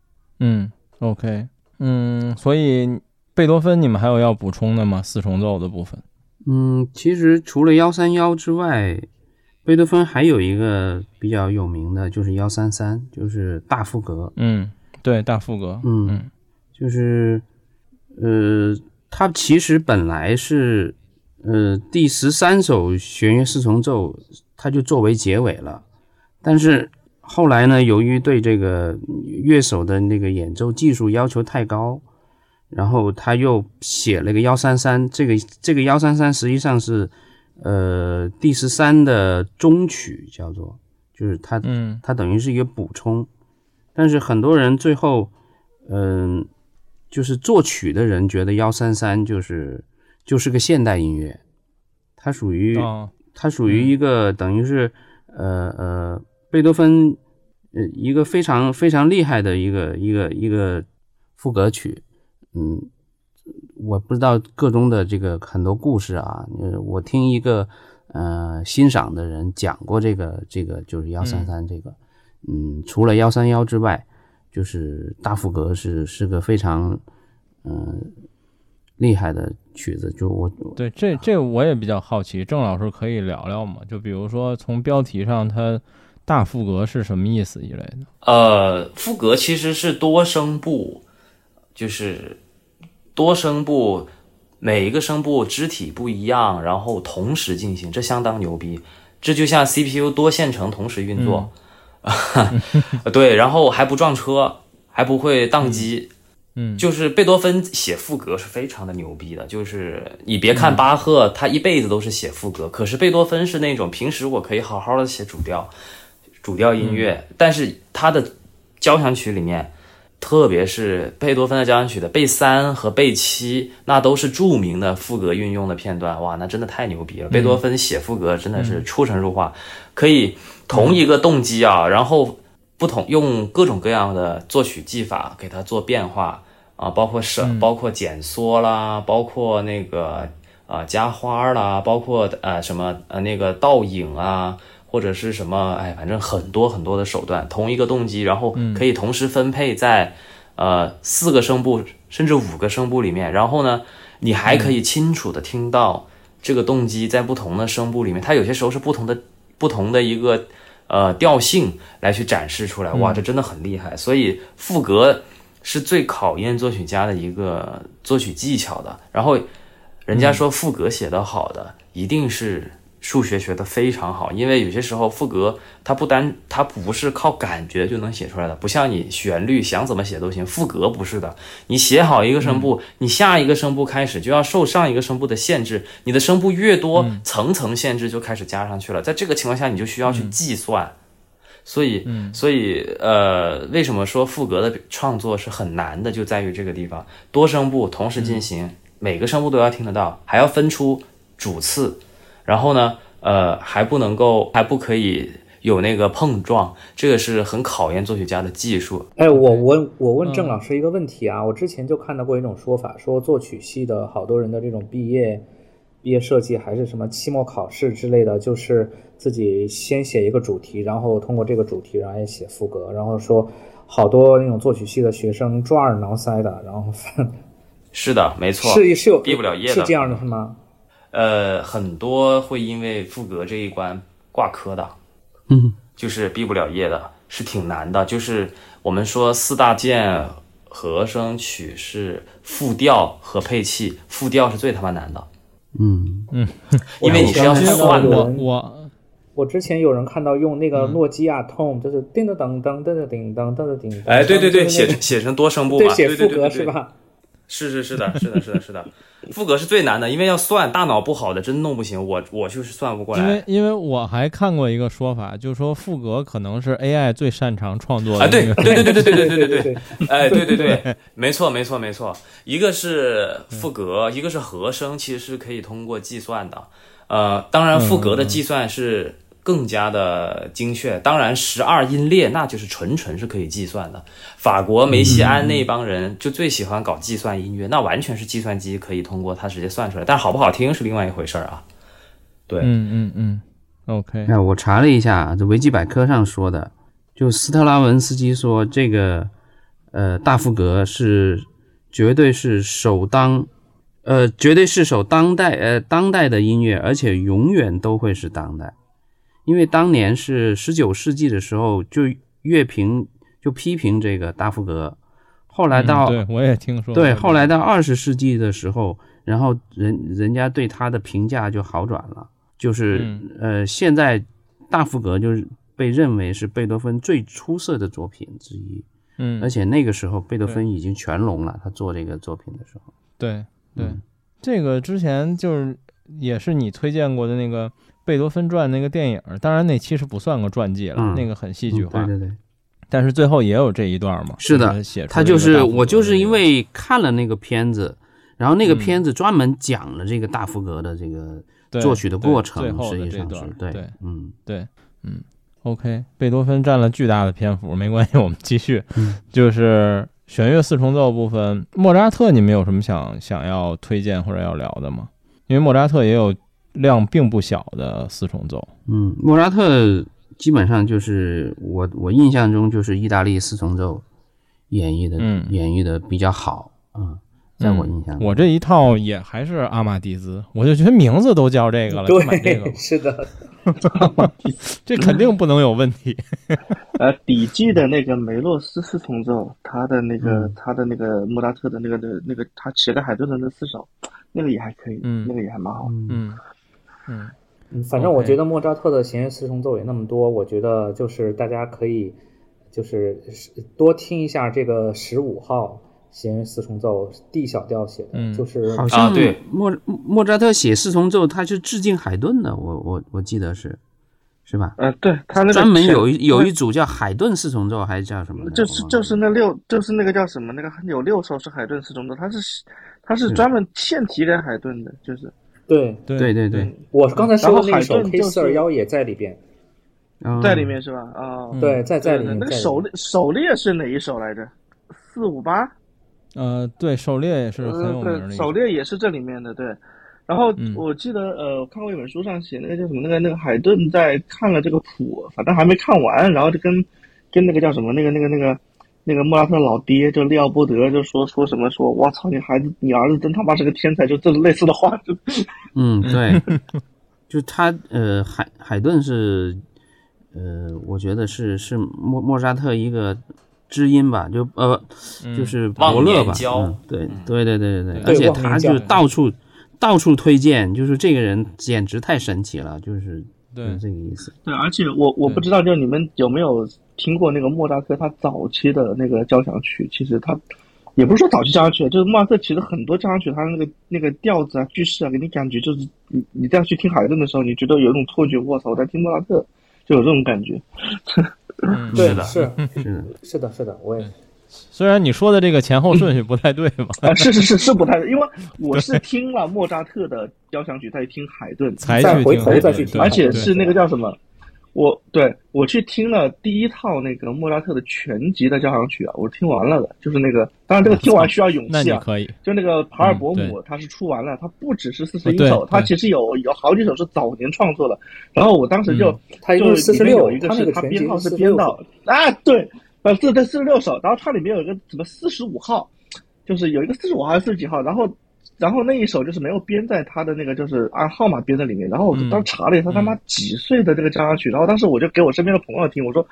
Speaker 1: ，OK，嗯，所以贝多芬，你们还有要补充的吗？四重奏的部分？
Speaker 4: 嗯，其实除了幺三幺之外，贝多芬还有一个比较有名的，就是幺三三，就是大赋格。
Speaker 1: 嗯，对，大赋格。
Speaker 4: 嗯
Speaker 1: 嗯
Speaker 4: 就是，呃，它其实本来是，呃，第十三首弦乐四重奏，它就作为结尾了。但是后来呢，由于对这个乐手的那个演奏技术要求太高，然后他又写了个幺三三，这个这个幺三三实际上是，呃，第十三的中曲，叫做，就是它
Speaker 1: 嗯。
Speaker 4: 它等于是一个补充，但是很多人最后，嗯、就是作曲的人觉得幺三三就是就是个现代音乐，它属于、
Speaker 1: 哦，
Speaker 4: 它属于一个等于是呃呃贝多芬呃一个非常非常厉害的一个一个一个赋格曲，嗯，我不知道个中的这个很多故事啊，呃，我听一个呃欣赏的人讲过这个这个就是幺三三这个，嗯，除了幺三幺之外，就是大赋格是是个非常嗯、呃厉害的曲子，就我
Speaker 1: 对，这这我也比较好奇，郑老师可以聊聊吗？就比如说从标题上，它大赋格是什么意思一类的？
Speaker 5: 呃，赋格其实是多声部，就是多声部，每一个声部肢体不一样，然后同时进行，这相当牛逼。这就像 CPU 多线程同时运作，对，然后还不撞车，还不会宕机。
Speaker 1: 嗯
Speaker 5: 就是贝多芬写赋格是非常的牛逼的，就是你别看巴赫，他一辈子都是写赋格，可是贝多芬是那种平时我可以好好的写主调，主调音乐，但是他的交响曲里面，特别是贝多芬的交响曲的贝三和贝七，那都是著名的赋格运用的片段，哇，那真的太牛逼了！贝多芬写赋格真的是出神入化，可以同一个动机啊，然后不同用各种各样的作曲技法给它做变化啊，包括省，包括减缩啦，包括那个啊、加花啦，包括呃什么呃那个倒影啊，或者是什么哎，反正很多很多的手段，同一个动机，然后可以同时分配在呃四个声部甚至五个声部里面，然后呢，你还可以清楚的听到这个动机在不同的声部里面，它有些时候是不同的不同的一个呃调性来去展示出来，哇，这真的很厉害。所以赋格是最考验作曲家的一个作曲技巧的。然后人家说赋格写得好的，一定是数学学得非常好，因为有些时候赋格它不单它不是靠感觉就能写出来的，不像你旋律想怎么写都行，赋格不是的，你写好一个声部，你下一个声部开始就要受上一个声部的限制，你的声部越多，层层限制就开始加上去了，在这个情况下，你就需要去计算。所以，所以，呃，为什么说赋格的创作是很难的，就在于这个地方，多声部同时进行，每个声部都要听得到，还要分出主次，然后呢，呃，还不能够，还不可以有那个碰撞，这个是很考验作曲家的技术。
Speaker 2: 哎，我问我问郑老师一个问题啊，我之前就看到过一种说法，说作曲系的好多人的这种毕业毕业设计还是什么期末考试之类的，就是自己先写一个主题，然后通过这个主题，然后也写副歌，然后说好多那种作曲系的学生抓耳挠腮的，然后
Speaker 5: 是的，没错，
Speaker 2: 是是有
Speaker 5: 毕不了业的
Speaker 2: 是这样的是吗？
Speaker 5: 呃，很多会因为赋格这一关挂科的，
Speaker 4: 嗯，
Speaker 5: 就是毕不了业的，是挺难的。就是我们说四大件和声曲是复调和配器，复调是最他妈难的，
Speaker 4: 嗯。嗯。
Speaker 5: 因为你是要算的。
Speaker 1: 我
Speaker 2: 我之前有人看到用那
Speaker 5: 嗯。
Speaker 2: 个诺基亚 Tone，就是叮当当当当当叮当当当叮，
Speaker 5: 哎，对对对，写
Speaker 2: 就是那个
Speaker 5: 写成多声部嘛，
Speaker 2: 对写副歌
Speaker 5: 对对对，
Speaker 2: 是吧？
Speaker 5: 是是是的，是的，是的，是的，副歌是最难的，因为要算，大脑不好的真弄不行，我我就是算不过来。
Speaker 1: 因为因为我还看过一个说法，就是说副格可能是 AI 最擅长创作的
Speaker 5: 啊，对
Speaker 1: 那个
Speaker 5: 对对对对对对对对
Speaker 2: 对
Speaker 5: 对，哎，对对对，没错没错没错，一个是副格，一个是和声，其实是可以通过计算的。呃，当然副格的计算是更加的精确，当然十二音列那就是纯纯是可以计算的。法国梅西安那帮人就最喜欢搞计算音乐，那完全是计算机可以通过它直接算出来，但好不好听是另外一回事儿啊。对，
Speaker 1: 嗯嗯嗯，OK，
Speaker 4: 哎，我查了一下，这维基百科上说的，就斯特拉文斯基说这个，呃，大赋格是绝对是首当，呃，绝对是首当代呃当代的音乐，而且永远都会是当代，因为当年是十九世纪的时候，就乐评就批评这个大福格，后来到、
Speaker 1: 嗯对我也听说
Speaker 4: 对，后来到二十世纪的时候，然后人人家对他的评价就好转了，就是、
Speaker 1: 嗯
Speaker 4: 呃，现在大福格就是被认为是贝多芬最出色的作品之一，
Speaker 1: 嗯，
Speaker 4: 而且那个时候贝多芬已经全聋了，他做这个作品的时候，
Speaker 1: 对对、
Speaker 4: 嗯。
Speaker 1: 这个之前就是也是你推荐过的那个贝多芬传那个电影，当然那其实不算个传记了，
Speaker 4: 嗯
Speaker 1: 那个很戏剧化，
Speaker 4: 嗯对对对，
Speaker 1: 但是最后也有这一段嘛。
Speaker 4: 是的
Speaker 1: 写出
Speaker 4: 他就是我就是因为看了那个片子，然后那个
Speaker 1: 嗯
Speaker 4: 片子专门讲了这个大福格的这个作曲的过程，实际上是对，
Speaker 1: 对
Speaker 4: 嗯
Speaker 1: 对，嗯，OK，贝多芬占了巨大的篇幅，没关系，我们继续。
Speaker 4: 嗯
Speaker 1: 就是弦乐四重奏部分，莫扎特，你们有什么想想要推荐或者要聊的吗？因为莫扎特也有量并不小的四重奏。
Speaker 4: 嗯，莫扎特基本上就是我我印象中就是意大利四重奏演绎的、
Speaker 1: 嗯
Speaker 4: 演绎的比较好啊、在我印象中，
Speaker 1: 我这一套也还是阿玛迪兹，我就觉得名字都叫这个了，就买这个
Speaker 2: 是的，
Speaker 1: 这肯定不能有问题。
Speaker 3: 呃，底记的那个梅洛斯四重奏，他的那个、
Speaker 4: 嗯
Speaker 3: 他的那个莫扎特的那个的那个他写的海顿的那四首，那个也还可以，
Speaker 1: 嗯
Speaker 3: 那个也还蛮好。
Speaker 4: 嗯
Speaker 1: 嗯。嗯
Speaker 2: 嗯，反正我觉得莫扎特的弦乐四重奏也那么多，我觉得就是大家可以就是多听一下这个十五号弦乐四重奏 D 小调写的，
Speaker 1: 嗯。
Speaker 2: 就是
Speaker 4: 好像
Speaker 5: 对。
Speaker 4: 莫莫扎特写四重奏，他是致敬海顿的，我我我记得是是吧？
Speaker 3: 呃，对他那个
Speaker 4: 专门有一有一组叫海顿四重奏，还是叫什么？
Speaker 3: 就是就是那六就是那个叫什么那个有六首是海顿四重奏，他是他是专门献题给海顿的，就是
Speaker 2: 对，
Speaker 1: 对
Speaker 4: 对对
Speaker 2: 我刚才说的那首
Speaker 3: 然后海顿
Speaker 2: K
Speaker 3: 就是
Speaker 2: 四二幺也在里边，
Speaker 4: 嗯
Speaker 3: 在里面是吧？啊、
Speaker 1: 嗯
Speaker 2: 对，在在里
Speaker 3: 对
Speaker 2: 面，
Speaker 3: 那个狩猎狩猎是哪一首来着？四五八，
Speaker 1: 呃，对，狩猎也是很有名
Speaker 3: 呃，对，
Speaker 1: 的一首。
Speaker 3: 狩猎也是这里面的，对。然后
Speaker 1: 嗯
Speaker 3: 我记得，呃，我看过一本书上写那个叫什么，那个那个海顿在看了这个谱，反正还没看完，然后就跟跟那个叫什么，那个那个那个那个莫扎特老爹就利奥波德就说说什么说，我操，你孩子，你儿子真他妈是个天才，就这类似的话，就
Speaker 4: 嗯，对，就他呃，海海顿是呃，我觉得是是莫莫扎特一个知音吧，就呃
Speaker 1: 嗯
Speaker 4: 就是伯乐吧，对对对对对对，而且他就到处到处推荐，就是这个人简直太神奇了，就是
Speaker 1: 对
Speaker 4: 就是这个意思。
Speaker 3: 对，而且我我不知道，就你们有没有听过那个莫扎特他早期的那个交响曲？其实他也不是说早期交响曲，就是莫扎特其实很多交响曲，他那个那个调子啊、句式啊，给你感觉就是你你再去听海顿的时候，你觉得有一种错觉，我操，我在听莫扎特，就有这种感觉。
Speaker 1: 嗯。
Speaker 2: 对，
Speaker 5: 是。的
Speaker 2: 是。
Speaker 4: 是的，
Speaker 2: 是的，是的，我也。
Speaker 1: 虽然你说的这个前后顺序不太对吧，
Speaker 3: 啊，是是是是不太对，因为我是听了莫扎特的交响曲，再听海顿，
Speaker 1: 才
Speaker 2: 再回头
Speaker 1: 去听海
Speaker 2: 再去听。
Speaker 1: 顿
Speaker 3: 而且是那个叫什么？我对我去听了第一套那个莫扎特的全集的交响曲啊，我听完了的，就是那个，当然这个听完需要勇气啊，
Speaker 1: 可以。
Speaker 3: 就那个帕尔伯
Speaker 1: 嗯
Speaker 3: 姆，他是出完了，他不只是四十一首，他
Speaker 1: 对
Speaker 3: 其实有有好几首是早年创作的。然后我当时就
Speaker 1: 嗯
Speaker 2: 他一
Speaker 3: 就
Speaker 2: 共四十六
Speaker 3: 里面有一，个是
Speaker 2: 个全集
Speaker 3: 他编号是编到啊，对，呃，对对，四十六首，然后它里面有一个什么四十五号，就是有一个四十五号还是四十几号，然后然后那一首就是没有编在他的那个就是按号码编在里面，然后我当时查了一下，他他妈几岁的这个交响曲，然后当时我就给我身边的朋友听，我说。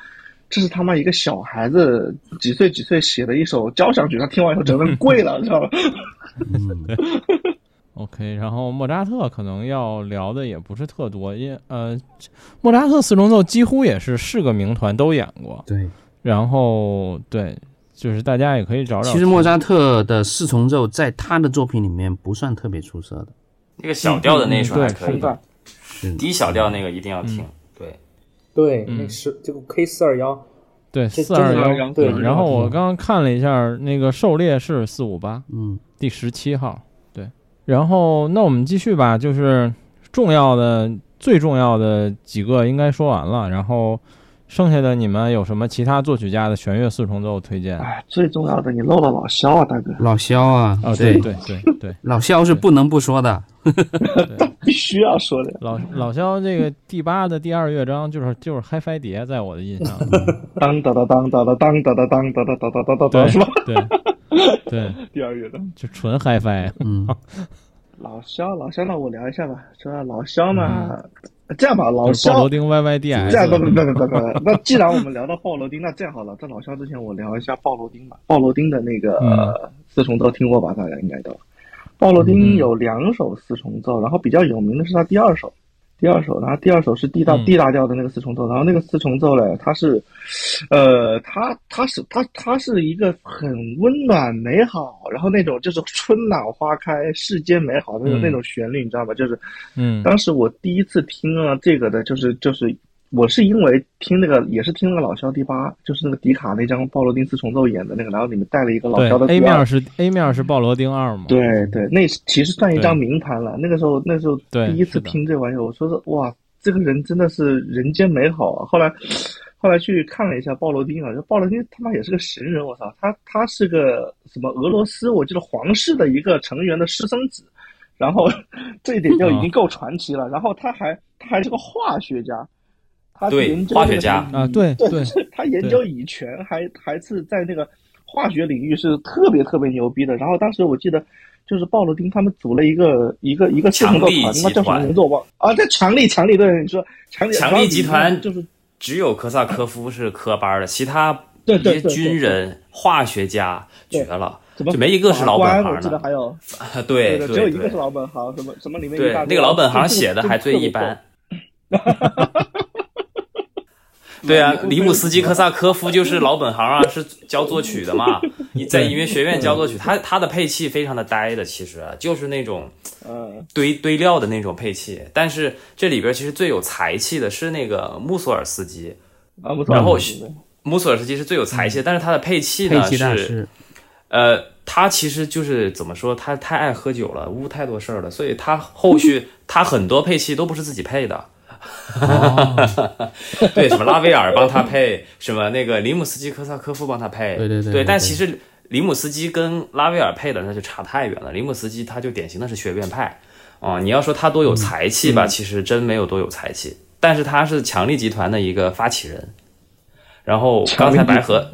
Speaker 3: 这是他妈一个小孩子几岁几岁写的一首交响曲，他听完以后整个人跪了，知道吗？
Speaker 4: 嗯
Speaker 1: OK，然后莫扎特可能要聊的也不是特多，因呃，莫扎特四重奏几乎也是是个名团都演过，
Speaker 4: 对。
Speaker 1: 然后对，就是大家也可以找找。
Speaker 4: 其实莫扎特的四重奏在他的作品里面不算特别出色的，
Speaker 5: 那个小调的那首
Speaker 1: 嗯
Speaker 5: 还可以。低小调那个一定要听。对，
Speaker 2: 对，
Speaker 1: 嗯
Speaker 2: 那十这个 K 四二幺，
Speaker 1: 对
Speaker 2: 这
Speaker 1: 四二幺，
Speaker 2: 对
Speaker 1: 然后我
Speaker 2: 嗯
Speaker 1: 刚刚看了一下，那个狩猎是四五八，
Speaker 4: 嗯，
Speaker 1: 第十七号，对。然后那我们继续吧，就是重要的、最重要的几个应该说完了，然后剩下的你们有什么其他作曲家的弦乐四重奏推荐？
Speaker 3: 哎，最重要的你漏了老肖啊，大哥，
Speaker 4: 老肖啊，
Speaker 1: 哦，对对对对，
Speaker 4: 老肖是不能不说的，
Speaker 3: 必须要说的。
Speaker 1: 老老肖这个第八的第二乐章就是就是嗨翻碟，在我的印象里，
Speaker 3: 当当当当当当当当当当当当当当是吧？
Speaker 1: 对对，
Speaker 3: 第二乐章。
Speaker 1: 就纯 HiFi。
Speaker 4: 嗯，
Speaker 3: 老肖，老肖，那我聊一下吧。说老肖嘛，这样吧，老肖
Speaker 1: 罗丁 YYDS。
Speaker 3: 这样不不不不不不，那既然我们聊到鲍罗丁，那这样好了，在老肖之前，我聊一下鲍罗丁吧。鲍罗丁的那个、四重奏听过吧？大家应该都。鲍罗丁有两首四重奏，然后比较有名的是他第二首，第二首，然后第二首是 D 大
Speaker 1: 嗯。
Speaker 3: D 大调的那个四重奏，然后那个四重奏嘞，它是，呃，它它是它它是一个很温暖美好，然后那种就是春暖花开、世间美好的那种、
Speaker 1: 嗯。
Speaker 3: 那种旋律，你知道吧？就是
Speaker 1: 嗯。
Speaker 3: 当时我第一次听了这个的，就是就是我是因为听那个也是听那个老肖第八，就是那个迪卡那张鲍罗丁四重奏演的那个，然后里面带了一个老
Speaker 1: 对
Speaker 3: 肖的
Speaker 1: ，A 面是 A 面是鲍罗丁二嘛？
Speaker 3: 对对，那其实算一张名盘了。那个时候那时候第一次听这玩意儿，我说是哇，这个人真的是人间美好啊。后来后来去看了一下鲍罗丁啊，这鲍罗丁他妈也是个神人，我操，他他是个什么俄罗斯我记得皇室的一个成员的私生子，然后 这一点就已经够传奇了。然后他还他还是个化学家，他
Speaker 5: 对
Speaker 3: 研究那个
Speaker 5: 化学家
Speaker 1: 啊，对
Speaker 3: 对
Speaker 1: 对，
Speaker 3: 他研究乙醛，还还是在那个化学领域是特别特别牛逼的。然后当时我记得，就是鲍罗丁他们组了一个一个一个四重奏团，
Speaker 5: 强力集
Speaker 3: 他妈叫什么
Speaker 5: 团
Speaker 3: 名字我忘啊，在强力强力对，你说强力
Speaker 5: 强力集团
Speaker 3: 就是
Speaker 5: 只有科萨科夫是科班的，其他
Speaker 3: 对
Speaker 5: 一些军人、化学家绝了，
Speaker 3: 怎么
Speaker 5: 就没一个是老本行
Speaker 3: 我记得还。有
Speaker 5: 对
Speaker 3: 对，只有
Speaker 5: 对对
Speaker 3: 一个是老本行，什么什么里面一
Speaker 5: 对
Speaker 3: 大，堆
Speaker 5: 那个老本行写的还最一。
Speaker 3: 这
Speaker 5: 般。对啊，里姆斯基科萨科夫就是老本行啊，是教作曲的嘛。你在音乐学院教作曲，他他的配器非常的呆的，其实就是那种
Speaker 3: 嗯，
Speaker 5: 堆堆料的那种配器。但是这里边其实最有才气的是那个穆索尔斯基，
Speaker 3: 啊不错。
Speaker 5: 然后穆索尔斯基是最有才气的，但是他的配器呢
Speaker 4: 配器
Speaker 5: 是，呃，他其实就是怎么说，他太爱喝酒了，污太多事儿了，所以他后续他很多配器都不是自己配的。对，什么拉威尔帮他配，什么那个林姆斯基科萨科夫帮他配，
Speaker 4: 对对对对对
Speaker 5: 但其实林姆斯基跟拉威尔配的那就差太远了。林姆斯基他就典型的是学院派啊、你要说他多有才气吧，其实真没有多有才气，但是他是强力集团的一个发起人。然后刚才白河，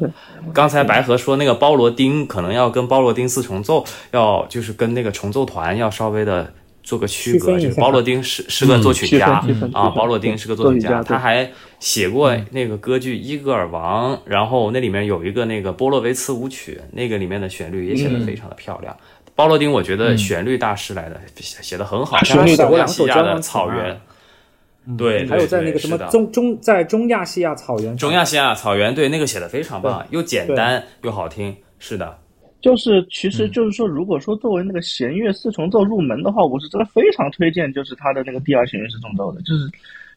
Speaker 5: 刚才白河说那个包罗丁可能要跟包罗丁四重奏要就是跟那个重奏团要稍微的做个区隔，就是包罗。丁是是个作曲家啊，包罗丁是个作曲家，他还写过那个歌剧《伊戈尔王》，然后那里面有一个那个波洛维茨舞曲，那个里面的旋律也写得非常的漂亮。包罗丁我觉得旋律大师来的，写写的很好，像他写过
Speaker 2: 旋律大师
Speaker 5: 西亚的草原，对，
Speaker 2: 还有在那个什么中中在中亚细亚草原，
Speaker 5: 中亚西亚草原，对那个写的非常棒，又简单又好听，是的，
Speaker 3: 就是其实
Speaker 5: 嗯
Speaker 3: 就是说，如果说作为那个弦乐四重奏入门的话，我是真的非常推荐，就是他的那个第二弦乐四重奏的，就是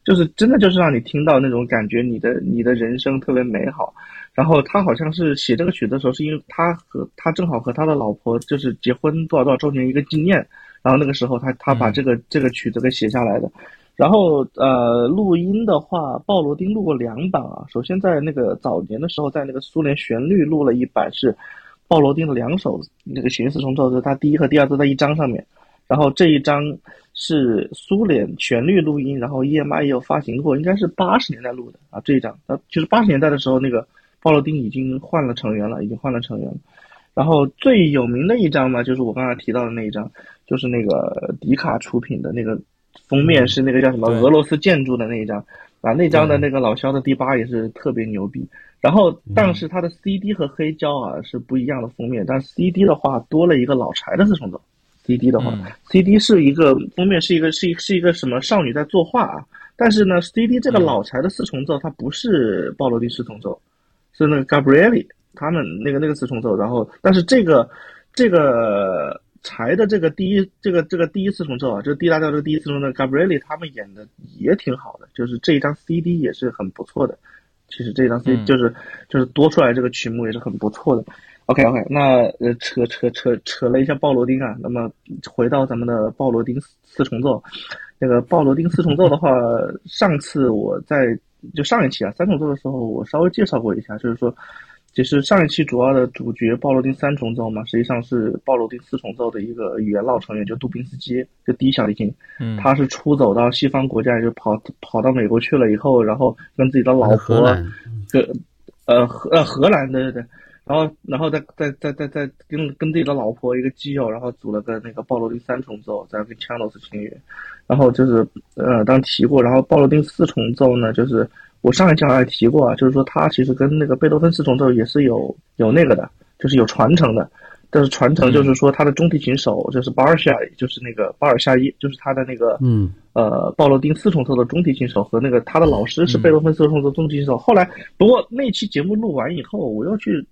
Speaker 3: 就是真的就是让你听到那种感觉，你的你的人生特别美好。然后他好像是写这个曲子的时候，是因为他和他正好和他的老婆就是结婚多少多少周年一个纪念，然后那个时候他他把这个、这个曲子给写下来的。然后呃，录音的话，鲍罗丁录过两版啊。首先在那个早年的时候，在那个苏联旋律录了一版是鲍罗丁的两首那个弦乐四重奏，就是他第一和第二都在一张上面。然后这一张是苏联旋律录音，然后 EMI 也有发行过，应该是八十年代录的啊这一张。啊，其实八十年代的时候，那个鲍罗丁已经换了成员了，已经换了成员了。然后最有名的一张嘛，就是我刚才提到的那一张，就是那个迪卡出品的那个封面是那个叫什么俄罗斯建筑的那一张啊，那张的那个老肖的第八也是特别牛逼。然后，但是它的 CD 和黑胶啊是不一样的封面，但 CD 的话多了一个老柴的四重奏。CD 的话、
Speaker 1: 嗯
Speaker 3: c d 是一个封面是一个是一是一个什么少女在作画啊，但是呢，CD 这个老柴的四重奏它不是鲍罗丁四重奏，是那个 Gabrielli 他们那个那个四重奏，然后但是这个这个柴的这个第一这个这个第一次重奏啊，这个 D 大调这个第一次重奏 Gabrielli 他们演的也挺好的，就是这一张 CD 也是很不错的。其实这张 CD
Speaker 1: 嗯
Speaker 3: 就是、就是多出来这个曲目也是很不错的。OK OK，那呃扯扯扯扯了一下鲍罗丁啊，那么回到咱们的鲍罗丁四重奏，那个鲍罗丁四重奏的话，上次我在就上一期啊三重奏的时候，我稍微介绍过一下，就是说，其实上一期主要的主角鲍罗丁三重奏嘛，实际上是鲍罗丁四重奏的一个元老成员，就杜宾斯基，就第一小提琴，
Speaker 1: 嗯，
Speaker 3: 他是出走到西方国家，就跑跑到美国去了以后，然后跟自己的老婆跟，呃荷呃荷兰对对对，然后然后再再再再再跟跟自己的老婆一个基友，然后组了个那个鲍罗丁三重奏，再跟枪罗斯签约，然后就是呃当提过，然后鲍罗丁四重奏呢，就是我上一讲也提过啊，就是说他其实跟那个贝多芬四重奏也是有有那个的，就是有传承的。但是传承就是说，他的中提琴手就是巴尔夏，就是那个巴尔夏伊，就是他的那个，
Speaker 4: 嗯，
Speaker 3: 呃，鲍罗丁四重奏的中提琴手和那个他的老师是贝多芬四重奏中提琴手。后来，不过那期节目录完以后，我又去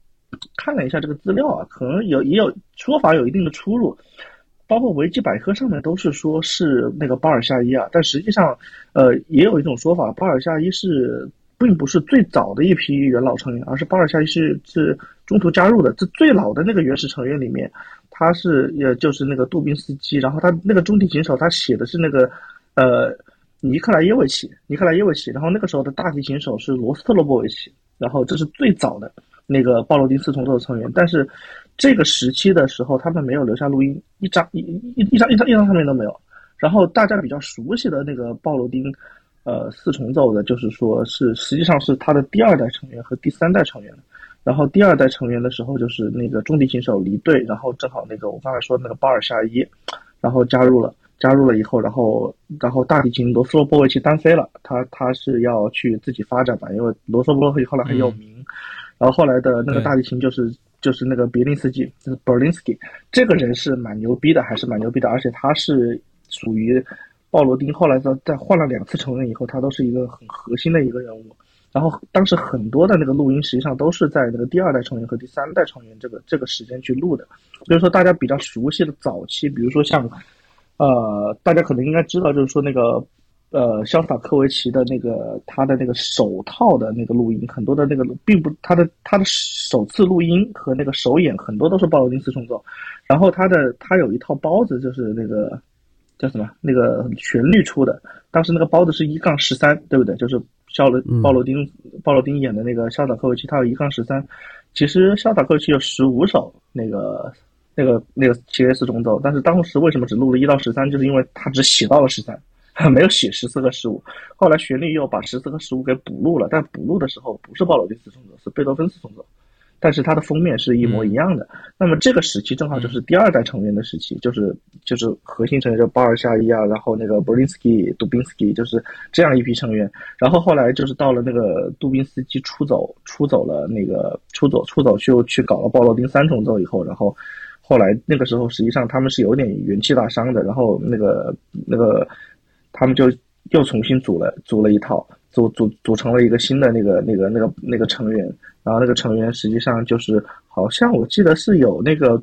Speaker 3: 看了一下这个资料啊，可能有也有说法有一定的出入，包括维基百科上面都是说是那个巴尔夏伊啊，但实际上，呃，也有一种说法，巴尔夏伊是。并不是最早的一批元老成员，而是巴尔夏伊是是中途加入的。这最老的那个原始成员里面，他是也就是那个杜宾斯基，然后他那个中提琴手他写的是那个呃尼克莱耶维奇，尼克莱耶维奇，然后那个时候的大提琴手是罗斯特洛波维奇，然后这是最早的那个鲍罗丁四重奏的成员。但是这个时期的时候，他们没有留下录音，一张一一一张一张一张上面都没有。然后大家比较熟悉的那个鲍罗丁。呃，四重奏的，就是说是实际上是他的第二代成员和第三代成员。然后第二代成员的时候，就是那个中提琴手离队，然后正好那个我刚才说那个巴尔夏伊，然后加入了，加入了以后，然后然后大提琴罗斯洛波维奇单飞了，他他是要去自己发展嘛，因为罗斯洛波维奇后来很有名。然后后来的那个大提琴就是就是那个别林斯基，就是 Berlinsky，这个人是蛮牛逼的，还是蛮牛逼的，而且他是属于。鲍罗丁后来在在换了两次成员以后，他都是一个很核心的一个人物。然后当时很多的那个录音实际上都是在那个第二代成员和第三代成员这个这个时间去录的。所以说大家比较熟悉的早期，比如说像，呃，大家可能应该知道，就是说那个呃肖斯塔科维奇的那个他的那个手套的那个录音，很多的那个并不他的他的首次录音和那个首演很多都是鲍罗丁斯重奏。然后他的他有一套包子，就是那个。叫什么？那个旋律出的，当时那个包子是一杠十三，对不对？就是肖罗鲍罗丁鲍罗丁演的那个肖塔科维奇，他有一杠十三。其实肖塔科维奇有十五首那个那个那个七月四重奏，但是当时为什么只录了一到十三？就是因为他只写到了十三，没有写十四和十五。后来旋律又把十四和十五给补录了，但补录的时候不是鲍罗丁四重奏，是贝多芬四重奏。但是它的封面是一模一样的。那么这个时期正好就是第二代成员的时期，就是就是核心成员就巴尔夏伊啊，然后那个布林斯基、杜宾斯基，就是这样一批成员。然后后来就是到了那个杜宾斯基出走，出走了那个出走出走去去搞了鲍罗丁三重奏以后，然后后来那个时候实际上他们是有点元气大伤的。然后那个那个他们就又重新组了组了一套，组组组成了一个新的那个那个那个那个成员。然后那个成员实际上就是，好像我记得是有那个，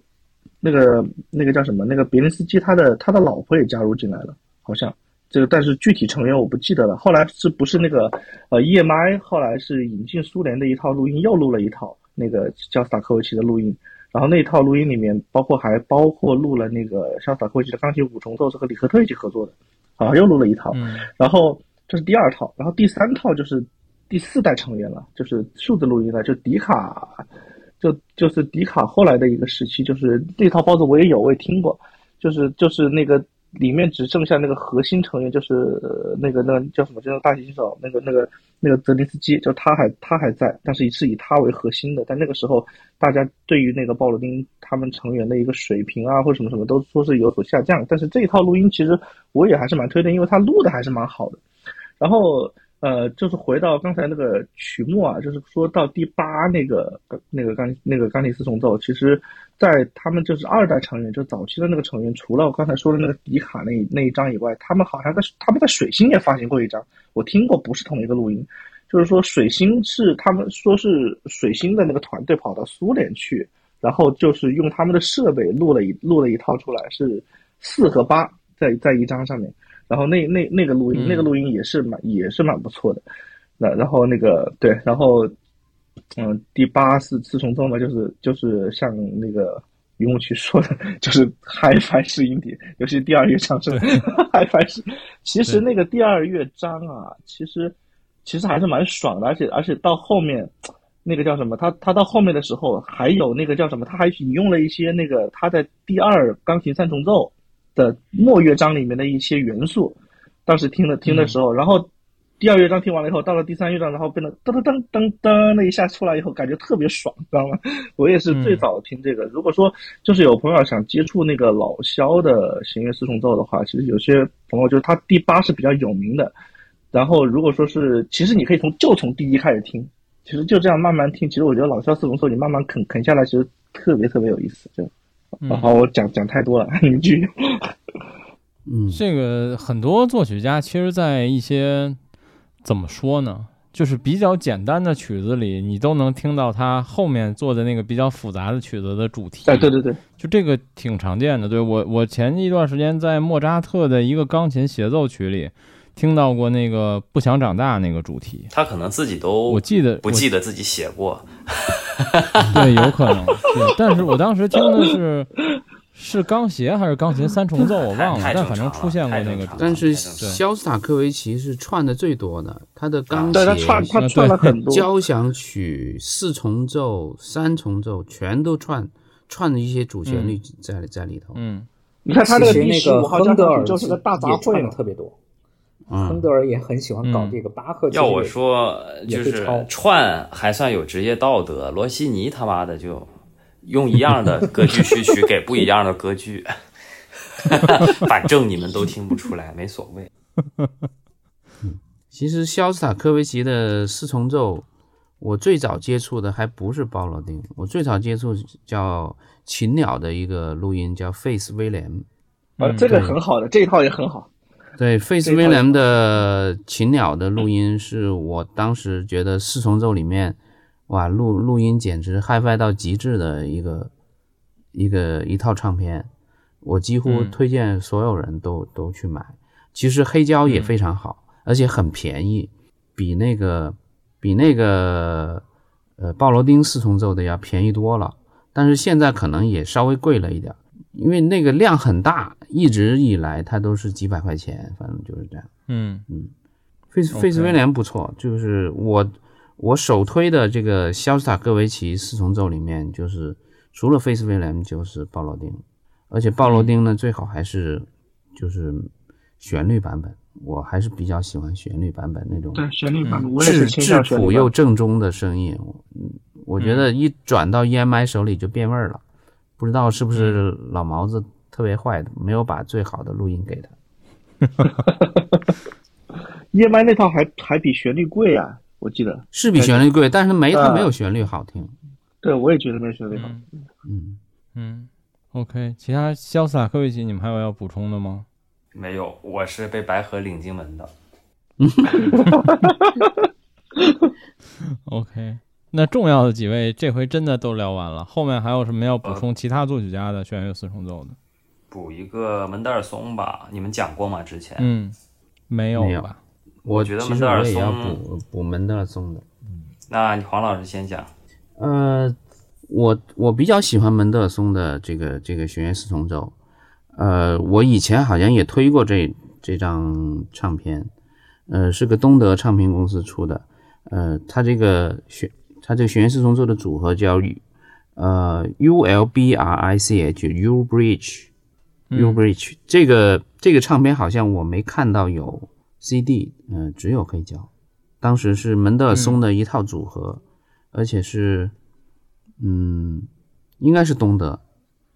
Speaker 3: 那个那个叫什么？那个别林斯基他的他的老婆也加入进来了，好像这个，但是具体成员我不记得了。后来是不是那个呃 EMI 后来是引进苏联的一套录音，又录了一套那个肖斯塔科维奇的录音。然后那套录音里面包括还包括录了那个肖斯塔科维奇的钢琴五重奏是和李赫特一起合作的，啊又录了一套。然后这是第二套，然后第三套就是。第四代成员了，就是数字录音了，就迪卡，就就是迪卡后来的一个时期，就是那套包子我也有，我也听过，就是就是那个里面只剩下那个核心成员，就是那个那个叫什么，就大提琴手，那个那个那个泽林斯基，就他还他还在，但是是以他为核心的，但那个时候大家对于那个鲍罗丁他们成员的一个水平啊，或什么什么都说是有所下降，但是这一套录音其实我也还是蛮推荐，因为他录的还是蛮好的，然后。呃，就是回到刚才那个曲目啊，就是说到第八那个那个钢那个钢琴四重奏，其实，在他们就是二代成员，就早期的那个成员，除了我刚才说的那个迪卡那那一张以外，他们好像在他们在水星也发行过一张，我听过，不是同一个录音。就是说水星是他们说是水星的那个团队跑到苏联去，然后就是用他们的设备录了一录了一套出来，是四和八在在一张上面。然后那那那个录音，那个录音也是蛮也是蛮不错的。那然后那个对，然后嗯，第八是四重奏嘛，就是就是像那个云雾曲说的，就是嗨翻式音底，尤其第二乐章是 嗨翻式。其实那个第二乐章啊，其实其实还是蛮爽的，而且而且到后面那个叫什么，他他到后面的时候还有那个叫什么，他还引用了一些那个他在第二钢琴三重奏。的末乐章里面的一些元素，当时听的听的时候，然后第二乐章听完了以后，到了第三乐章，然后变得噔噔噔噔噔那一下出来以后，感觉特别爽，知道吗？我也是最早听这个。如果说就是有朋友想接触那个老萧的弦乐四重奏的话，其实有些朋友就是他第八是比较有名的。然后如果说是，其实你可以从就从第一开始听，其实就这样慢慢听。其实我觉得老萧四重奏你慢慢啃啃下来，其实特别特别有意思。就，好，我讲讲太多了，你继续。
Speaker 4: 嗯，
Speaker 1: 这个很多作曲家其实，在一些怎么说呢，就是比较简单的曲子里，你都能听到他后面做的那个比较复杂的曲子的主题。
Speaker 3: 哎，对对对，
Speaker 1: 就这个挺常见的。对我，我前一段时间在莫扎特的一个钢琴协奏曲里听到过那个不想长大那个主题。
Speaker 5: 他可能自己都
Speaker 1: 我记得
Speaker 5: 不记得自己写过，
Speaker 1: 对，有可能。对，但是我当时听的是。是钢协还是钢琴三重奏？我忘了，但反正出现过那个。
Speaker 4: 但是肖斯塔科维奇是串的最多的，他的钢
Speaker 3: 协、他串他串了很多
Speaker 4: 交响曲、四重奏、三重奏，全都串串的一些主旋律在在里头。
Speaker 1: 嗯，
Speaker 3: 你看他
Speaker 2: 那
Speaker 3: 个
Speaker 2: 那个亨德尔
Speaker 3: 就是个大杂烩，
Speaker 2: 特别多。亨德尔也很喜欢搞这个巴赫。
Speaker 5: 要我说，就是串还算有职业道德，罗西尼他妈的就。用一样的歌剧序曲给不一样的歌剧，反正你们都听不出来，没所谓。
Speaker 4: 其实肖斯塔科维奇的四重奏，我最早接触的还不是鲍罗丁，我最早接触叫禽鸟的一个录音，叫费斯威廉。
Speaker 3: 啊，这个很好的，这一套也很好。
Speaker 4: 对，费斯威廉的禽鸟的录音是我当时觉得四重奏里面。哇，录录音简直 HiFi 到极致的一个一个一套唱片，我几乎推荐所有人都都去买。其实黑胶也非常好，而且很便宜，比那个比那个呃鲍罗丁四重奏的要便宜多了。但是现在可能也稍微贵了一点，因为那个量很大，一直以来它都是几百块钱，反正就是这样。
Speaker 1: 嗯
Speaker 4: 嗯，费斯费斯威廉不错，就是我。我首推的这个肖斯塔科维奇四重奏里面，就是除了费斯威廉就是鲍罗丁，而且鲍罗丁呢最好还是就是旋律版本，我还是比较喜欢旋律版本那种。
Speaker 3: 对旋律版本，质
Speaker 4: 质朴又正宗的声音，嗯，我觉得一转到 EMI 手里就变味儿了，不知道是不是老毛子特别坏的，没有把最好的录音给他。
Speaker 3: 夜麦那套还还比旋律贵啊。我记得
Speaker 4: 是比旋律贵，但是没它没有旋律好听。
Speaker 3: 对，我也觉得没有旋律好。
Speaker 4: 嗯
Speaker 1: 嗯，OK，其他潇洒科维奇，你们还有要补充的吗？
Speaker 5: 没有，我是被白河领进门的。
Speaker 1: OK，那重要的几位这回真的都聊完了，后面还有什么要补充？其他作曲家的弦乐四重奏的？
Speaker 5: 补一个门德尔松吧，你们讲过吗？之前？
Speaker 1: 嗯，没有吧？
Speaker 4: 我
Speaker 5: 觉得门德尔松
Speaker 4: 要补补门德尔松的，
Speaker 5: 嗯，那黄老师先讲。
Speaker 4: 呃，我我比较喜欢门德尔松的这个这个弦乐四重奏。呃，我以前好像也推过这这张唱片，呃，是个东德唱片公司出的。呃，它这个弦，它这个弦乐四重奏的组合叫呃 U L B R I C H U Bridge U Bridge。这个这个唱片好像我没看到有。CD，嗯，只有黑胶。当时是门德尔松的一套组合，而且是，嗯，应该是东德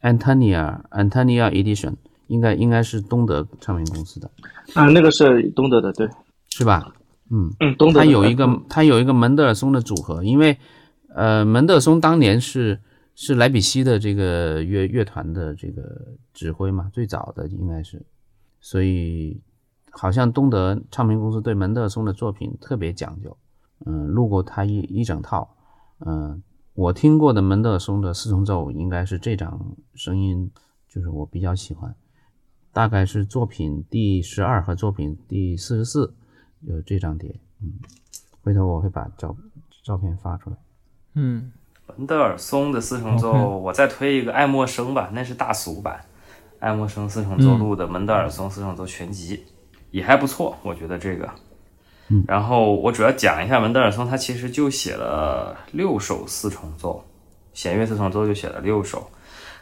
Speaker 4: ，Antonia Antonia Edition，应该应该是东德唱片公司的。
Speaker 3: 啊，那个是东德的，对，
Speaker 4: 是吧？
Speaker 3: 嗯嗯，东德。
Speaker 4: 他有一个他有一个门德尔松的组合，因为，呃，门德尔松当年是是莱比锡的这个乐乐团的这个指挥嘛，最早的应该是，所以。好像东德唱片公司对门德尔松的作品特别讲究，嗯，录过他一一整套，嗯，我听过的门德尔松的四重奏应该是这张声音，就是我比较喜欢，大概是作品第十二和作品第四十四，有这张碟，嗯，回头我会把照照片发出来，
Speaker 1: 嗯，
Speaker 5: 门德尔松的四重奏，我再推一个爱默生吧，那是大俗版，爱默生四重奏录的门德尔松四重奏全集。也还不错，我觉得这个。然后我主要讲一下门德尔松，他其实就写了六首四重奏，弦乐四重奏就写了六首。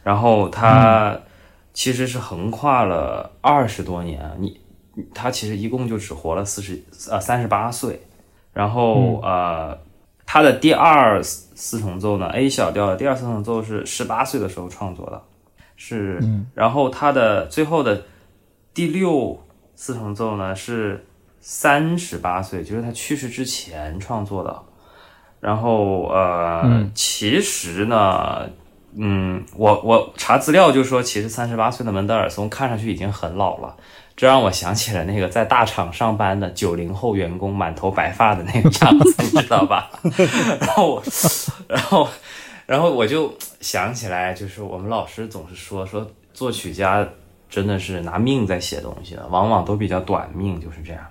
Speaker 5: 然后他其实是横跨了二十多年。你他其实一共就只活了四十呃三十八岁，然后、呃，他的第二四四重奏呢，A 小调的第二四重奏是十八岁的时候创作的，是，然后他的最后的第六四重奏呢是三十八岁，就是他去世之前创作的。然后呃，其实呢，嗯，我我查资料就说，其实三十八岁的门德尔松看上去已经很老了，这让我想起了那个在大厂上班的九零后员工，满头白发的那个样子，你知道吧？然后，然后，然后我就想起来，就是我们老师总是说说作曲家真的是拿命在写东西的，往往都比较短命，就是这样。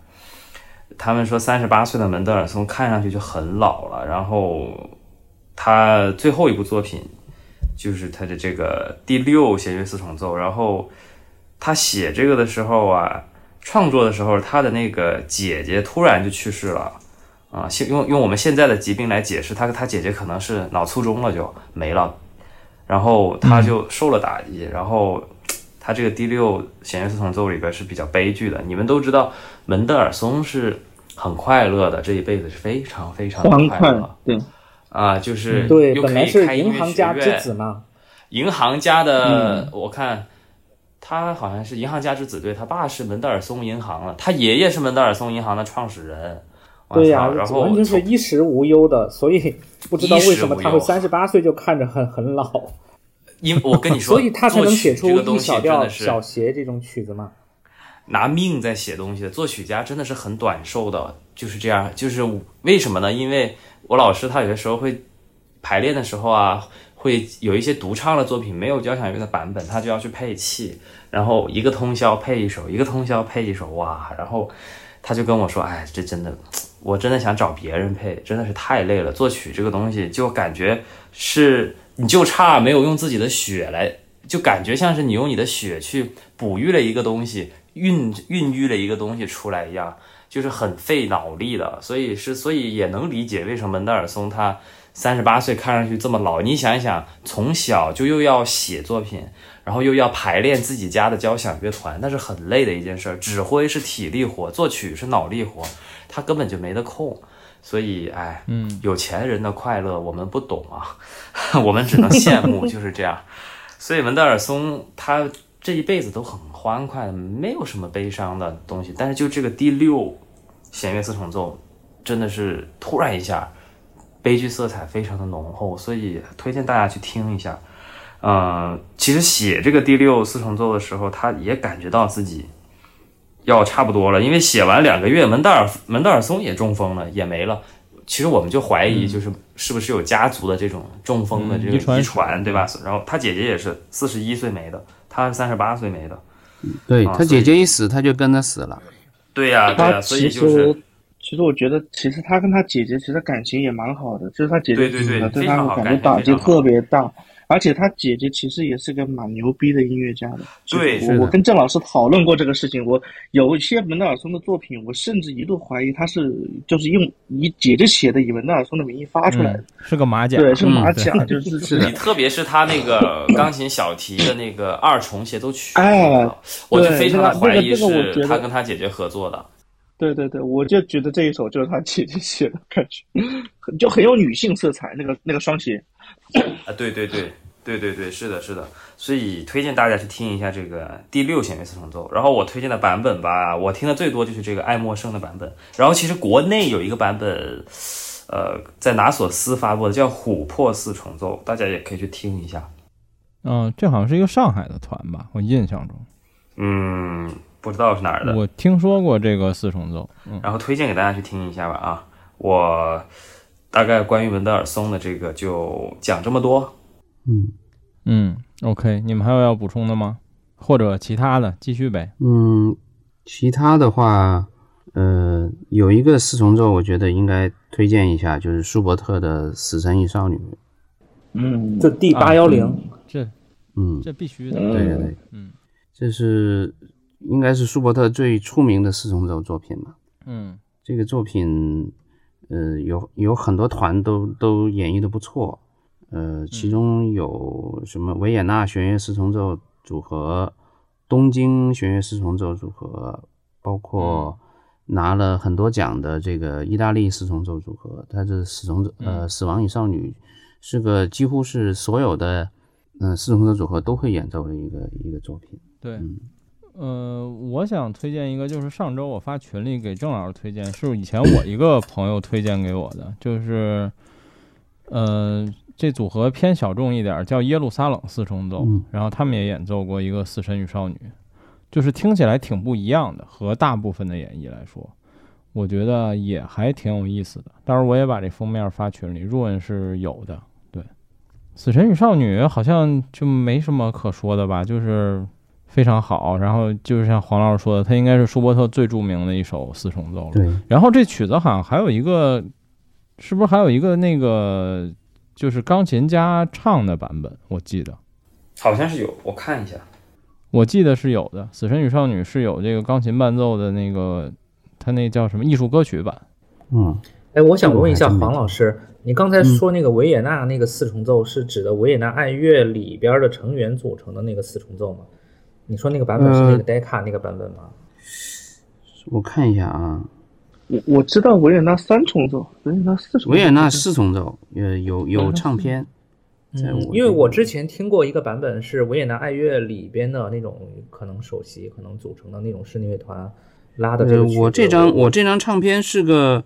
Speaker 5: 他们说三十八岁的门德尔松看上去就很老了，然后他最后一部作品就是他的这个第六弦乐四重奏，然后他写这个的时候啊，创作的时候，他的那个姐姐突然就去世了。啊，现用用我们现在的疾病来解释，他他姐姐可能是脑卒中了就没了，然后他就受了打击，然后他这个第六弦乐四重奏里边是比较悲剧的。你们都知道，门德尔松是很快乐的，这一辈子是非常非常的
Speaker 3: 欢快
Speaker 5: 快乐，
Speaker 3: 对，
Speaker 5: 啊，就是
Speaker 2: 对，本来是银行家之
Speaker 5: 院
Speaker 2: 子嘛，
Speaker 5: 银行家的，我看他好像是银行家之子，对他爸是门德尔松银行的，他爷爷是门德尔松银行的创始人。
Speaker 2: 对呀、
Speaker 5: 操然后
Speaker 2: 完全是衣食无忧的，所以不知道为什么他会三十八岁就看着很 很老，
Speaker 5: 因我跟你说，
Speaker 2: 所以他才能写出一小调、小协这种曲子嘛。
Speaker 5: 拿命在写东西的作曲家真的是很短寿的，就是这样。就是为什么呢？因为我老师他有的时候会排练的时候啊，会有一些独唱的作品没有交响乐的版本，他就要去配器，然后一个通宵配一首，一个通宵配一首，哇！然后他就跟我说：“哎，这真的，我真的想找别人配，真的是太累了。作曲这个东西，就感觉是你就差没有用自己的血来，就感觉像是你用你的血去哺育了一个东西，孕孕育了一个东西出来一样，就是很费脑力的。所以是，所以也能理解为什么门德尔松他三十八岁看上去这么老。你想一想，从小就又要写作品，然后又要排练自己家的交响乐团，那是很累的一件事儿。指挥是体力活，作曲是脑力活，他根本就没得空。所以，哎，
Speaker 1: 嗯，
Speaker 5: 有钱人的快乐我们不懂啊，我们只能羡慕，就是这样。所以文德尔松他这一辈子都很欢快，没有什么悲伤的东西。但是就这个第六弦乐四重奏，真的是突然一下，悲剧色彩非常的浓厚，所以推荐大家去听一下。呃，其实写这个第六四重奏的时候，他也感觉到自己要差不多了，因为写完两个月，门德尔门德尔松也中风了，也没了。其实我们就怀疑，就是是不是有家族的这种中风的这个
Speaker 1: 嗯遗传
Speaker 5: 遗传，对吧？然后他姐姐也是四十一岁没的，他是三十八岁没的。
Speaker 4: 对他
Speaker 5: 啊他
Speaker 4: 姐姐一死，他就跟着死了。
Speaker 5: 对呀、对呀、
Speaker 3: 他
Speaker 5: 所以就是
Speaker 3: 实，其实我觉得，其实他跟他姐姐其实感情也蛮好的，就是他姐姐
Speaker 5: 对
Speaker 3: 他感觉打击特别大，而且他姐姐其实也是个蛮牛逼的音乐家的。
Speaker 5: 对
Speaker 3: 我我跟郑老师讨论过这个事情，我有一些门德尔松的作品，我甚至一度怀疑他是就是用以姐姐写的以门德尔松的名义发出来的，
Speaker 1: 嗯是个马甲，
Speaker 3: 对，是个马甲，就是
Speaker 4: 是的
Speaker 5: 你特别是他那个钢琴小提的那个二重协奏曲，
Speaker 3: 哎
Speaker 5: 我就非常的
Speaker 3: 那个
Speaker 5: 怀疑
Speaker 3: 那个我觉得
Speaker 5: 是他跟他姐姐合作的。
Speaker 3: 对对对，我就觉得这一首就是他姐姐写的，感觉就很有女性色彩，那个那个双鞋。
Speaker 5: 啊，对对对对对对，是的，是的，所以推荐大家去听一下这个第六弦乐四重奏。然后我推荐的版本吧，我听的最多就是这个爱默生的版本。然后其实国内有一个版本，呃，在拿索斯发布的叫琥珀四重奏，大家也可以去听一下。
Speaker 1: 嗯，这好像是一个上海的团吧，我印象中，
Speaker 5: 嗯，不知道是哪儿的，
Speaker 1: 我听说过这个四重奏，嗯
Speaker 5: 然后推荐给大家去听一下吧啊。我大概关于文德尔松的这个就讲这么多。
Speaker 4: 嗯
Speaker 1: 嗯，OK，你们还有要补充的吗？或者其他的继续呗？
Speaker 4: 嗯，其他的话，呃，有一个四重奏，我觉得应该推荐一下，就是舒伯特的《死神与少女》。
Speaker 3: 嗯，
Speaker 2: 这 D 八幺零，
Speaker 1: 这
Speaker 4: 嗯，
Speaker 1: 这必须的，
Speaker 3: 嗯
Speaker 4: 对对对，
Speaker 1: 嗯
Speaker 4: 这是应该是舒伯特最出名的四重奏作品嘛。
Speaker 1: 嗯。
Speaker 4: 这个作品，呃，有有很多团都都演绎的不错，呃，其中有什么维也纳弦乐四重奏组合、东京弦乐四重奏组合，包括拿了很多奖的这个意大利四重奏组合，它是四重奏呃死亡与少女是个几乎是所有的嗯、呃四重奏组合都会演奏的一个一个作品。
Speaker 1: 对，
Speaker 4: 嗯
Speaker 1: 呃，我想推荐一个，就是上周我发群里给郑老师推荐，是以前我一个朋友推荐给我的，就是，呃，这组合偏小众一点儿，叫耶路撒冷四重奏，
Speaker 4: 嗯
Speaker 1: 然后他们也演奏过一个《死神与少女》，就是听起来挺不一样的，和大部分的演绎来说，我觉得也还挺有意思的。到时候我也把这封面发群里，Ruin 是有的，对，《死神与少女》好像就没什么可说的吧，就是。非常好，然后就是像黄老师说的，它应该是舒伯特最著名的一首四重奏了。
Speaker 4: 对，
Speaker 1: 然后这曲子好像还有一个，是不是还有一个那个就是钢琴家唱的版本？我记得，
Speaker 5: 好像是有，我看一下。
Speaker 1: 我记得是有的，《死神与少女》是有这个钢琴伴奏的那个，它那叫什么艺术歌曲版？
Speaker 4: 嗯，
Speaker 2: 哎，我想问一下黄老师，你刚才说那个维也纳那个四重奏是指的维也纳爱乐里边的成员组成的那个四重奏吗？你说那个版本是那个 Decca 那个版本吗？
Speaker 4: 我看一下啊，
Speaker 3: 我我知道维也纳三重奏，维也纳四重奏，
Speaker 4: 维也纳四重奏呃有有唱片，在我，
Speaker 2: 嗯因为我之前听过一个版本是维也纳爱乐里边的那种可能首席可能组成的那种室内乐团拉的这
Speaker 4: 呃
Speaker 2: 个曲子。
Speaker 4: 我这张我这张唱片是个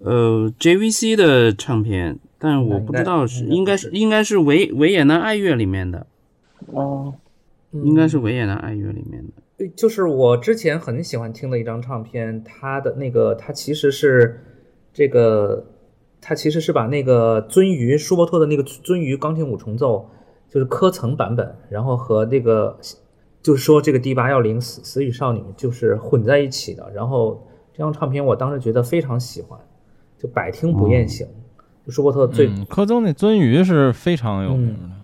Speaker 4: 呃 JVC 的唱片，但我不知道是应该
Speaker 2: 应该是
Speaker 4: 是应该是维维也纳爱乐里面的，
Speaker 3: 哦，
Speaker 4: 应该是维也纳爱乐里面的。
Speaker 2: 对就是我之前很喜欢听的一张唱片，它的那个它其实是这个，它其实是把那个鳟鱼舒伯特的那个鳟鱼钢琴五重奏，就是科层版本，然后和那个就是说这个第八幺零死死与少女就是混在一起的。然后这张唱片我当时觉得非常喜欢，就百听不厌型。就舒伯特最、
Speaker 1: 嗯，科曾那鳟鱼是非常有名的。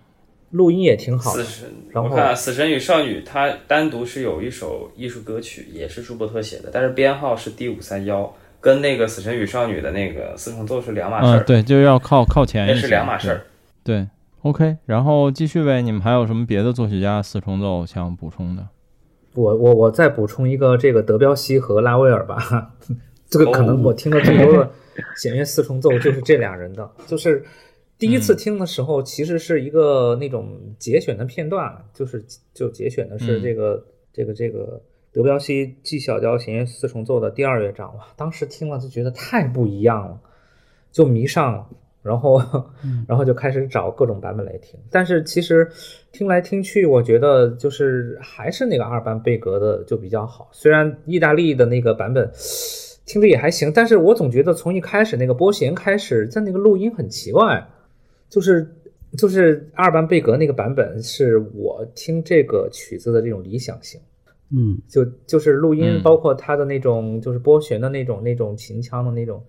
Speaker 2: 录音也挺好的，
Speaker 5: 死神，
Speaker 2: 然后
Speaker 5: 我看《死神与少女》，它单独是有一首艺术歌曲，也是舒伯特写的，但是编号是 D 五三幺，跟那个《死神与少女》的那个四重奏是两码事
Speaker 1: 嗯，
Speaker 5: 儿，
Speaker 1: 对，就要靠靠前一些，
Speaker 5: 那是两码事儿。
Speaker 1: 对。，OK，然后继续呗，你们还有什么别的作曲家四重奏想补充的？
Speaker 2: 我我我再补充一个这个德彪西和拉威尔吧，这个可能
Speaker 5: 哦
Speaker 2: 我听的最多的弦乐四重奏就是这俩人的，就是第一次听的时候其实是一个那种节选的片段，就是就节选的是
Speaker 1: 嗯
Speaker 2: 这个、这个这个德彪西 G 小调弦乐四重奏的第二乐章，哇，当时听了就觉得太不一样了，就迷上了。然后，然后就开始找各种版本来听，但是其实听来听去，我觉得就是还是那个阿尔班贝格的就比较好。虽然意大利的那个版本听着也还行，但是我总觉得从一开始那个拨弦开始，在那个录音很奇怪，就是就是阿尔班贝格那个版本是我听这个曲子的这种理想型。
Speaker 4: 嗯
Speaker 2: 就就是录音，
Speaker 1: 嗯
Speaker 2: 包括它的那种就是拨弦的那种那种琴腔的那种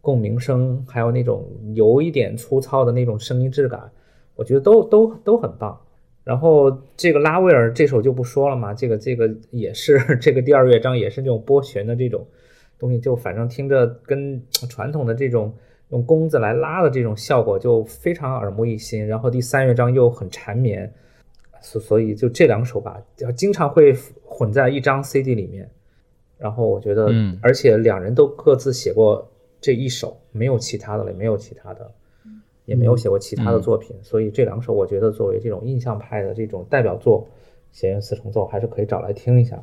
Speaker 2: 共鸣声，还有那种有一点粗糙的那种声音质感，我觉得都都都很棒。然后这个拉威尔这首就不说了嘛，这个这个也是 这个第二乐章也是那种拨弦的这种东西，就反正听着跟传统的这种用弓子来拉的这种效果就非常耳目一新。然后第三乐章又很缠绵，所所以就这两首吧，就经常会混在一张 CD 里面。然后我觉得，
Speaker 1: 嗯
Speaker 2: 而且两人都各自写过这一首，没有其他的了，也没有其他的，也没有写过其他的作品，所以这两首我觉得作为这种印象派的这种代表作，弦乐四重奏还是可以找来听一下。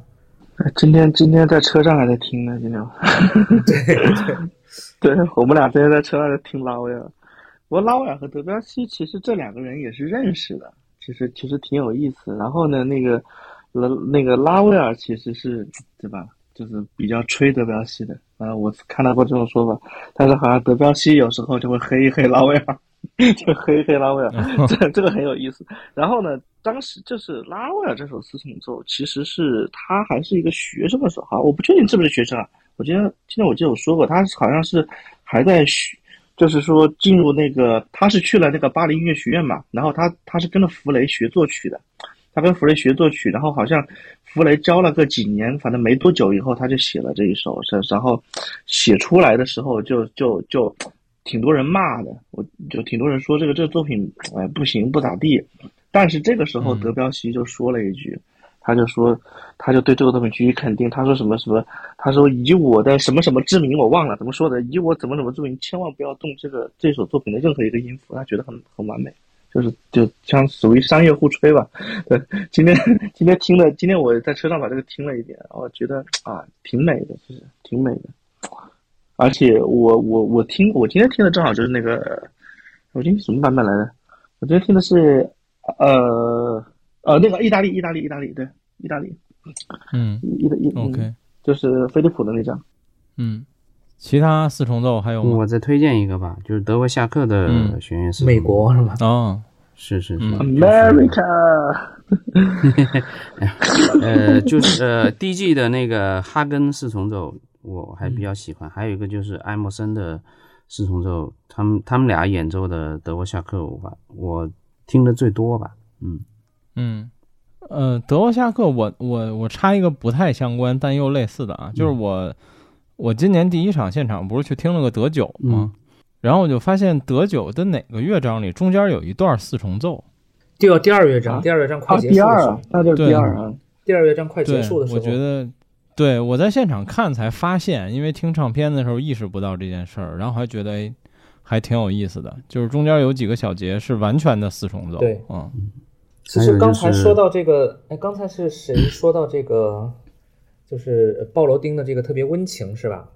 Speaker 3: 哎今天今天在车上还在听呢，今天。对，对，我们俩之前在车上就听拉威尔。不过拉威尔和德彪西其实这两个人也是认识的，其实其实挺有意思。然后呢，那个拉那个拉威尔其实是对吧？就是比较吹德彪西的，啊，我看到过这种说法。但是好像德彪西有时候就会黑一黑拉威尔，就黑一黑拉威尔，这这个很有意思。然后呢，当时就是拉威尔这首四重奏，其实是他还是一个学生的时候，好，我不确定是不是学生啊。我记得今天我记得我说过，他好像是还在学，就是说进入那个，他是去了那个巴黎音乐学院嘛，然后他他是跟着弗雷学作曲的，他跟弗雷学作曲，然后好像弗雷教了个几年，反正没多久以后他就写了这一首，是然后写出来的时候就就就挺多人骂的，我就挺多人说这个这个作品哎不行不咋地，但是这个时候
Speaker 1: 嗯
Speaker 3: 德彪西就说了一句。他就说，他就对这个作品予以肯定。他说什么什么？他说以我的什么什么之名，我忘了怎么说的。以我怎么怎么之名，千万不要动这个这首作品的任何一个音符。他觉得很很完美，就是就像属于商业互吹吧。对，今天今天听了，今天我在车上把这个听了一遍，我觉得啊，挺美的，其实挺美的。而且我我我听我今天听的正好就是那个，我今天什么版本来的？我今天听的是呃。呃，那个意大利，意大利，意大利，对，意大利，
Speaker 1: 嗯，
Speaker 3: 意的意
Speaker 1: ，OK，
Speaker 3: 就是飞利浦的那张，
Speaker 1: 嗯，其他四重奏还有吗？
Speaker 4: 我再推荐一个吧，就是德国夏克的弦乐四重
Speaker 2: 美国是吧？
Speaker 1: 哦，
Speaker 4: 是是是
Speaker 3: ，America，
Speaker 4: 呃，就是呃，DG 的那个哈根四重奏，我还比较喜欢，还有一个就是艾默森的四重奏，他们他们俩演奏的德国夏克，我我听的最多吧，嗯。
Speaker 1: 嗯，呃，德沃夏克，我我我插一个不太相关但又类似的啊，就是我我今年第一场现场不是去听了个德九吗？然后我就发现德九的哪个乐章里中间有一段四重奏，
Speaker 2: 第二第二乐章，第二乐章快结束的时候，
Speaker 3: 那就是第二啊，
Speaker 2: 第二乐章快结束的时候，
Speaker 1: 我觉得，对我在现场看才发现，因为听唱片的时候意识不到这件事儿，然后还觉得哎，还挺有意思的，就是中间有几个小节是完全的四重奏，
Speaker 2: 对，
Speaker 1: 嗯。
Speaker 2: 其实刚才说到这个，哎，刚才是谁说到这个，就是鲍罗丁的这个特别温情，是吧？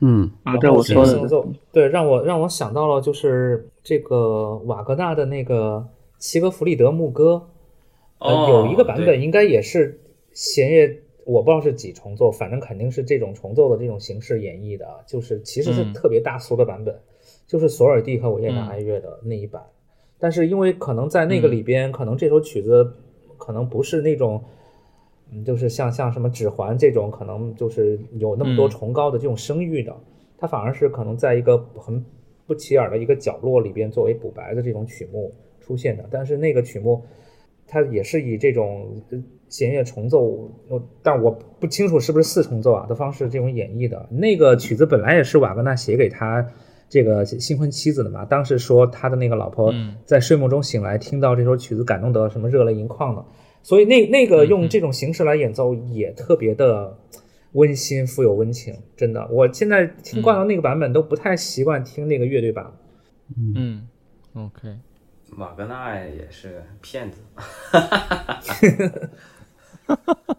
Speaker 4: 嗯，
Speaker 3: 啊，对，我说的，
Speaker 2: 对，让我让我想到了，就是这个瓦格纳的那个齐格弗里德牧歌，呃，有一个版本应该也是弦乐，我不知道是几重奏，反正肯定是这种重奏的这种形式演绎的，就是其实是特别大俗的版本，就是索尔蒂和维也纳爱乐的那一版。但是因为可能在那个里边，可能这首曲子可能不是那种，嗯，就是像像什么指环这种，可能就是有那么多崇高的这种声誉的，它反而是可能在一个很不起眼的一个角落里边作为补白的这种曲目出现的。但是那个曲目，它也是以这种弦乐重奏，但我不清楚是不是四重奏啊的方式这种演绎的。那个曲子本来也是瓦格纳写给他。这个新婚妻子的嘛，当时说他的那个老婆在睡梦中醒来，听到这首曲子，感动得什么热泪盈眶的。所以那那个用这种形式来演奏也特别的温馨，富有温情。真的，我现在听惯了那个版本，都不太习惯听那个乐队版。
Speaker 1: 嗯，OK，
Speaker 5: 瓦格纳也是骗子。哈哈哈！哈哈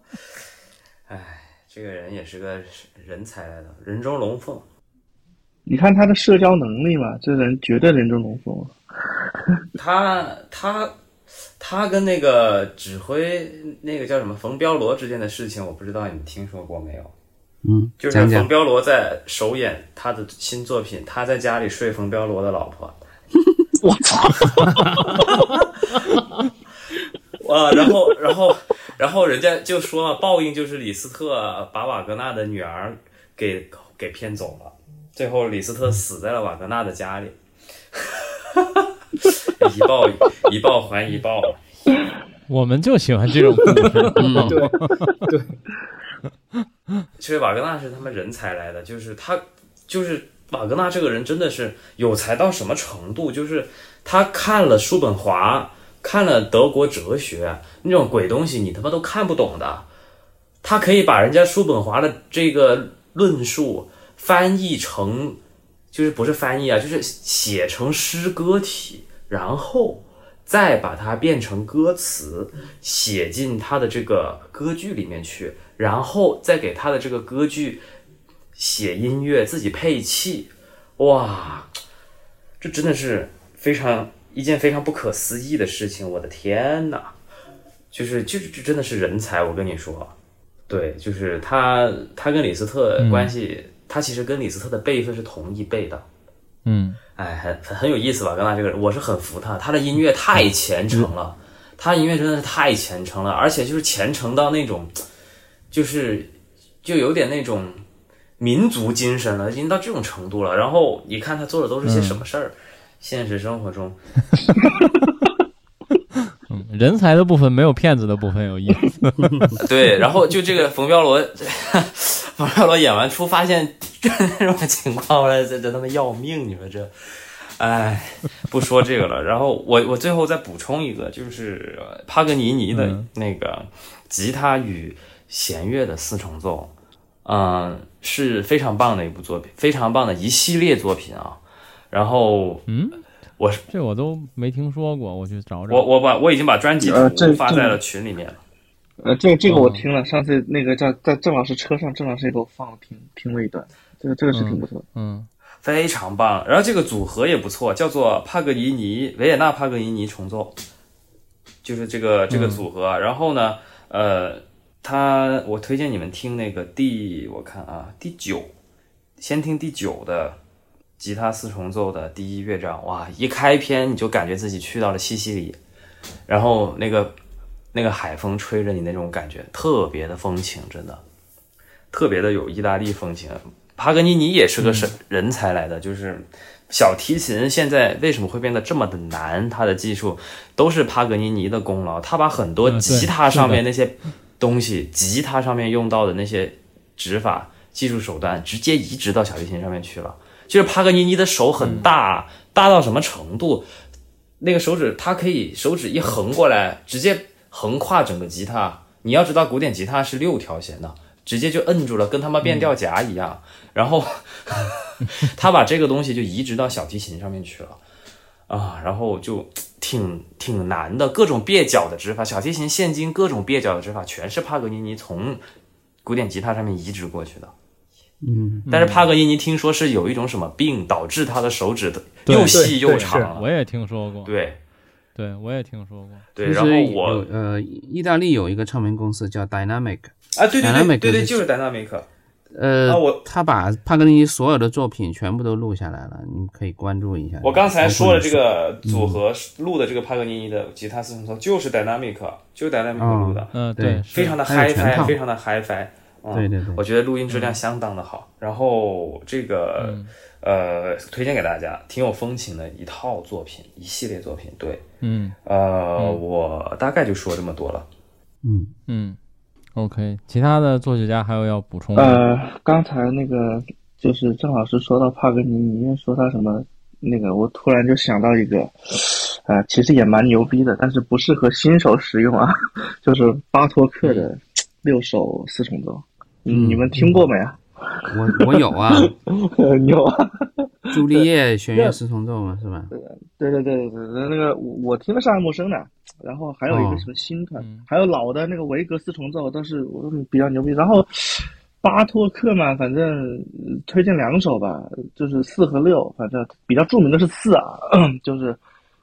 Speaker 5: 哎，这个人也是个人才来的，人中龙凤。
Speaker 3: 你看他的社交能力嘛，这人绝对人中龙凤。
Speaker 5: 他他他跟那个指挥那个叫什么冯彪罗之间的事情，我不知道你听说过没有？
Speaker 4: 嗯，
Speaker 5: 就是冯彪罗在首演他的新作品，他在家里睡冯彪罗的老婆。
Speaker 3: 我操！
Speaker 5: 哇，然后然后然后人家就说嘛，报应就是李斯特把瓦格纳的女儿给给骗走了。最后，李斯特死在了瓦格纳的家里，一报一报还一报。
Speaker 1: 我们就喜欢这种故事。
Speaker 2: 对对，
Speaker 5: 其实瓦格纳是他们人才来的，就是他，就是瓦格纳这个人真的是有才到什么程度？就是他看了叔本华，看了德国哲学那种鬼东西，你他妈都看不懂的。他可以把人家叔本华的这个论述。翻译成，就是不是翻译啊，就是写成诗歌体，然后再把它变成歌词，写进他的这个歌剧里面去，然后再给他的这个歌剧写音乐，自己配器，哇，这真的是非常一件非常不可思议的事情，我的天呐，就是就是这真的是人才，我跟你说，对，就是他他跟李斯特关系。他其实跟李斯特的辈分是同一辈的，
Speaker 1: 嗯，
Speaker 5: 哎，很很很有意思吧？刚才这个人，我是很服他，他的音乐太虔诚了，他音乐真的是太虔诚了，而且就是虔诚到那种，就是就有点那种民族精神了，已经到这种程度了。然后你看他做的都是些什么事儿，现实生活中。
Speaker 1: 人才的部分没有骗子的部分有意思。
Speaker 5: 对，然后就这个冯彪罗，冯彪罗演完出发现这种情况了，这这他妈要命！你说这，哎，不说这个了。然后我我最后再补充一个，就是帕格尼尼的那个吉他与弦乐的四重奏，嗯，是非常棒的一部作品，非常棒的一系列作品啊。然后，
Speaker 1: 嗯，
Speaker 5: 我
Speaker 1: 这我都没听说过，我去找找。
Speaker 5: 我我把我已经把专辑发在了群里面了。
Speaker 3: 呃，这个这个我
Speaker 1: 哦
Speaker 3: 听了，上次那个在在郑老师车上，郑老师也给我放了听听了一段，这个这个是挺不错的。
Speaker 1: 嗯
Speaker 5: 非常棒。然后这个组合也不错，叫做帕格尼尼维也纳帕格尼尼重奏，就是这个这个组合啊。然后呢，呃，他我推荐你们听那个第我看啊第九，先听第九的吉他四重奏的第一乐章，哇，一开篇你就感觉自己去到了西西里，然后那个那个海风吹着你那种感觉，特别的风情，真的特别的有意大利风情。帕格尼尼也是个神人才来的，就是小提琴现在为什么会变得这么的难？他的技术都是帕格尼尼的功劳，他把很多吉他上面那些东西，吉他上面用到的那些指法、技术手段，直接移植到小提琴上面去了。就是帕格尼尼的手很大，大到什么程度？那个手指，它可以手指一横过来，直接横跨整个吉他。你要知道，古典吉他是六条弦的，直接就摁住了，跟他妈变调夹一样。然后 他把这个东西就移植到小提琴上面去了啊，然后就挺挺难的，各种蹩脚的指法，小提琴现今各种蹩脚的指法，全是帕格尼尼从古典吉他上面移植过去的。
Speaker 4: 嗯，
Speaker 5: 但是帕格尼尼听说是有一种什么病，导致他的手指的又细又长了。
Speaker 1: 我也听说过，
Speaker 5: 对
Speaker 1: 对我也听说过。
Speaker 5: 对，然后我
Speaker 4: 呃，意大利有一个唱片公司叫 Dynamic，
Speaker 5: 啊，对对对
Speaker 4: Dynamic
Speaker 5: 对对，就是 Dynamic。
Speaker 4: 呃，
Speaker 5: 啊我
Speaker 4: 他把帕格尼尼所有的作品全部都录下来了，你们可以关注一下。
Speaker 5: 我刚才说的这个
Speaker 4: 嗯
Speaker 5: 组合录的这个帕格尼尼的吉他四重奏就是 Dynamic，就是 Dynamic 录的，
Speaker 1: 嗯，
Speaker 4: 对
Speaker 5: 非常的
Speaker 4: 还有全
Speaker 5: hi-fi，非常的 hi-fi。嗯
Speaker 4: 对对对
Speaker 5: 我觉得录音质量相当的好。然后这个、
Speaker 1: 嗯
Speaker 5: 呃，推荐给大家，挺有风情的一套作品，一系列作品。对，
Speaker 1: 嗯
Speaker 5: 呃，我大概就说这么多了。
Speaker 4: 嗯，
Speaker 1: 嗯，OK，其他的作曲家还有要补充吗？
Speaker 3: 呃，刚才那个就是郑老师说到帕格尼尼，说他什么那个，我突然就想到一个，呃，其实也蛮牛逼的，但是不适合新手使用啊，就是巴托克的六首四重奏，
Speaker 4: 嗯
Speaker 3: 你们听过没啊？
Speaker 4: 我我有啊，
Speaker 3: 有啊，
Speaker 4: 朱丽叶弦乐四重奏嘛，是吧？
Speaker 3: 对对对对对，那个我我听的是爱默生的，然后还有一个
Speaker 4: 哦
Speaker 3: 什么新团，
Speaker 1: 嗯
Speaker 3: 还有老的那个维格四重奏都是我都是比较牛逼。然后巴托克嘛，反正呃推荐两首吧，就是四和六，反正比较著名的是四啊，就是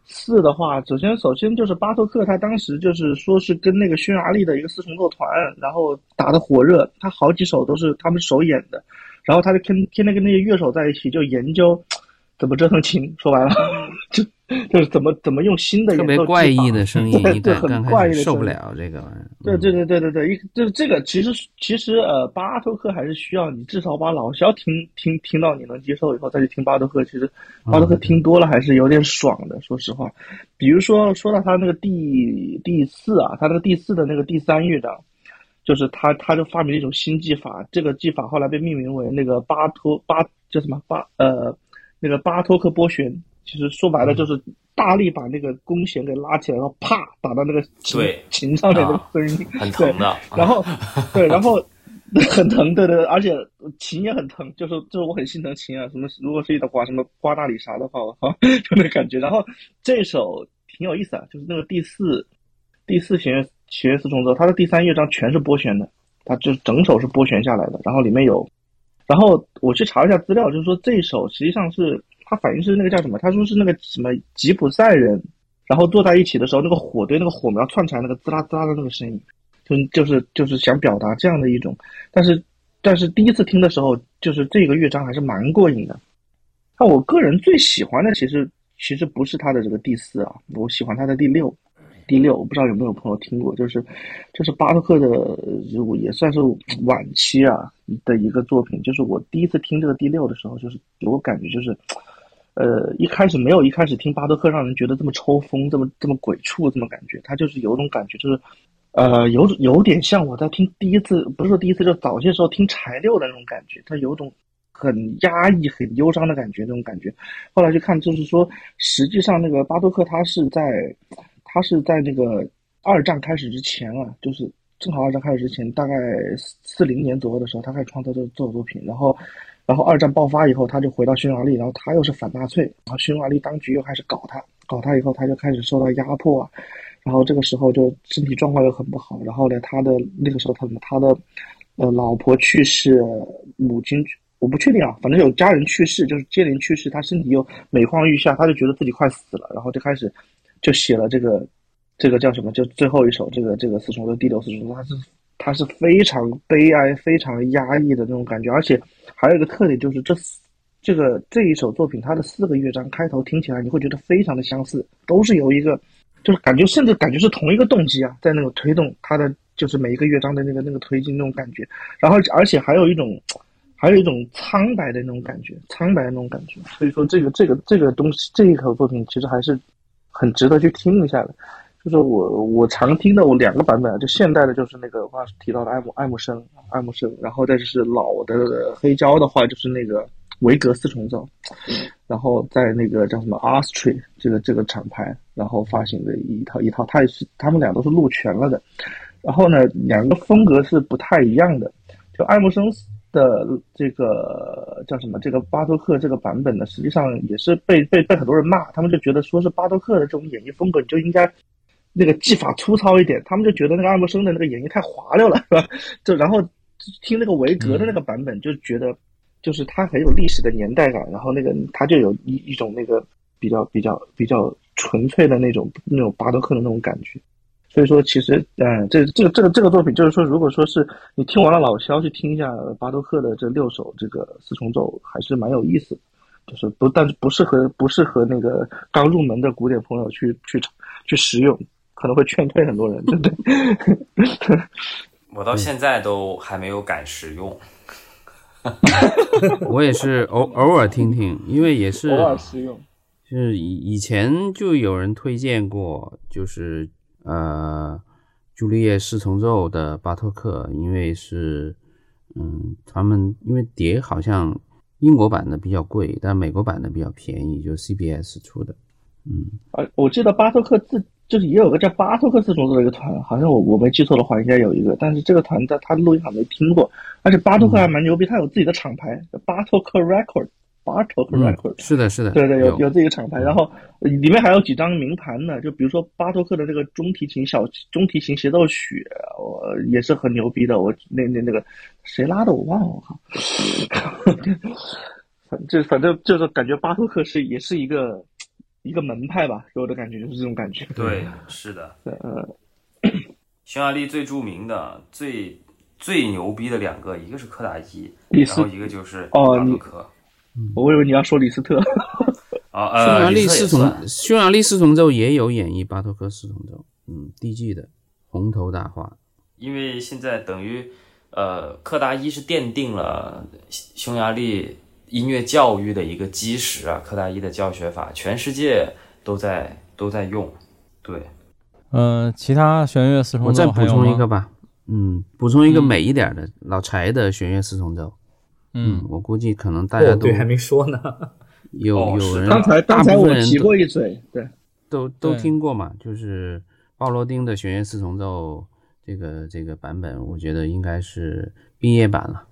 Speaker 3: 四的话，首先首先就是巴托克他当时就是说是跟那个匈牙利的一个四重奏团，然后打得火热，他好几首都是他们首演的，然后他就天天天跟那些乐手在一起就研究怎么折腾琴，说白了 就 就是怎么怎么用新的
Speaker 4: 特别怪异的 声音，
Speaker 3: 对很怪异的
Speaker 4: 受不了这个玩意儿。
Speaker 3: 对对对对对对，一就是这个，其实其实呃，巴托克还是需要你至少把老肖听听听到你能接受以后再去听巴托克，其实巴托克听多了还是有点爽的，说实话。比如说说到他那个第第四啊，他那个第四的那个第三乐章，就是他他就发明了一种新技法，这个技法后来被命名为那个巴托巴叫什么巴呃那个巴托克拨弦，其实说白了就是大力把那个弓弦给拉起来，然后啪打到那个琴琴上面那个
Speaker 5: 啊
Speaker 3: 声音，
Speaker 5: 很疼的。
Speaker 3: 然后，对，然后 很疼，对对对，而且琴也很疼，就是就是我很心疼琴啊，什么如果是一把什么瓜大理啥的话，我靠，就那感觉。然后这首挺有意思啊，就是那个第四第四弦乐弦乐四重奏，它的第三乐章全是拨弦的，它就整首是拨弦下来的，然后里面有，然后我去查了一下资料，就是说这首实际上是他反映是那个叫什么？他说是那个什么吉普赛人，然后坐在一起的时候，那个火堆那个火苗窜起来那个滋啦滋啦的那个声音。就就是就是想表达这样的一种，但是但是第一次听的时候，就是这个乐章还是蛮过瘾的。那我个人最喜欢的其实其实不是他的这个第四啊，我喜欢他的第六。第六，我不知道有没有朋友听过，就是就是巴托克的，也算是晚期啊的一个作品。就是我第一次听这个第六的时候，就是给我感觉就是，呃，一开始没有一开始听巴托克让人觉得这么抽风，这么这么鬼畜，这么感觉，他就是有种感觉，就是呃，有有点像我在听第一次，不是说第一次，就早些时候听柴六的那种感觉，他有种很压抑、很忧伤的感觉，那种感觉。后来去看，就是说，实际上那个巴托克他是在，他是在那个二战开始之前啊，就是正好二战开始之前，大概四零年左右的时候，他开始创作这这首作品，然后，然后二战爆发以后，他就回到匈牙利，然后他又是反纳粹，然后匈牙利当局又开始搞他，搞他以后，他就开始受到压迫啊，然后这个时候就身体状况又很不好，然后呢，他的那个时候他他的呃老婆去世，母亲我不确定啊，反正有家人去世，就是接连去世，他身体又每况愈下，他就觉得自己快死了，然后就开始就写了这个。这个叫什么？就最后一首，这个这个四重奏第六四重奏，他是它是非常悲哀、非常压抑的那种感觉，而且还有一个特点就是这这个这一首作品，它的四个乐章开头听起来你会觉得非常的相似，都是由一个就是感觉甚至感觉是同一个动机啊，在那种推动它的就是每一个乐章的那个那个推进那种感觉，然后而且还有一种还有一种苍白的那种感觉，苍白的那种感觉，所以说这个这个这个东西这一首作品其实还是很值得去听一下的。就是我我常听的我两个版本，就现代的，就是那个话提到的爱慕爱慕生爱慕生，然后再就是老的黑胶的话，就是那个维格四重奏，然后在那个叫什么 a u s t r i 这个这个厂牌，然后发行的一套一套，它也是他们俩都是录全了的，然后呢，两个风格是不太一样的，就爱慕生的这个叫什么这个巴托克这个版本呢，实际上也是被被被很多人骂，他们就觉得说是巴托克的这种演绎风格，你就应该。那个技法粗糙一点，他们就觉得那个爱默生的那个演绎太滑溜了，是吧？就然后听那个维格的那个版本，就觉得就是它很有历史的年代感，然后那个它就有一一种那个比较比较比较纯粹的那种那种巴洛克的那种感觉。所以说，其实嗯，这这个这个这个作品，就是说，如果说是你听完了老肖去听一下巴洛克的这六首这个四重奏，还是蛮有意思的。就是不，但是不适合不适合那个刚入门的古典朋友去去去使用。可能会劝退很多人，对不对？
Speaker 5: 我到现在都还没有敢使用。
Speaker 4: 我也是偶偶尔听听，因为也是
Speaker 3: 偶尔使用。
Speaker 4: 就是以以前就有人推荐过，就是呃，朱丽叶四重奏的巴托克，因为是嗯，他们因为碟好像英国版的比较贵，但美国版的比较便宜，就 CBS 出的。嗯，
Speaker 3: 啊，我记得巴托克自。就是也有个叫巴托克四重奏的一个团，好像我我没记错的话，应该有一个。但是这个团在他的录音上没听过，而且巴托克还蛮牛逼，他有自己的厂牌，巴托克 Record，巴托克 Record，
Speaker 4: 是的，是的，
Speaker 3: 对对，
Speaker 4: 有
Speaker 3: 有自己的厂牌。然后里面还有几张名盘呢，就比如说巴托克的这个中提琴小中提琴协奏曲，我也是很牛逼的。我那那那个谁拉的我忘了，我靠，反正反正就是感觉巴托克是也是一个。一个门派吧，给我的感觉就是这种感觉。
Speaker 5: 对，是的。
Speaker 3: 呃，
Speaker 5: 匈牙利最著名的、最最牛逼的两个，一个是柯达伊，
Speaker 3: 然
Speaker 5: 后一个就是
Speaker 3: 哦，
Speaker 5: 巴洛克。
Speaker 3: 我以为你要说李斯特。
Speaker 5: 啊，
Speaker 4: 匈牙利四重，匈牙利四重奏也有演绎巴托克四重奏，嗯，DG 的红头大花。
Speaker 5: 因为现在等于，呃，柯达伊是奠定了匈牙利。音乐教育的一个基石啊，柯达伊的教学法，全世界都在都在用。对，
Speaker 1: 嗯，其他弦乐四重奏
Speaker 4: 我再补充一个吧，嗯，补充一个美一点的老柴的弦乐四重奏。嗯，我估计可能大家都对
Speaker 2: 还没说呢。
Speaker 4: 有有人
Speaker 3: 刚才刚才我提过一嘴，对，
Speaker 4: 都都听过嘛，就是鲍罗丁的弦乐四重奏这个这个版本，我觉得应该是毕业版了。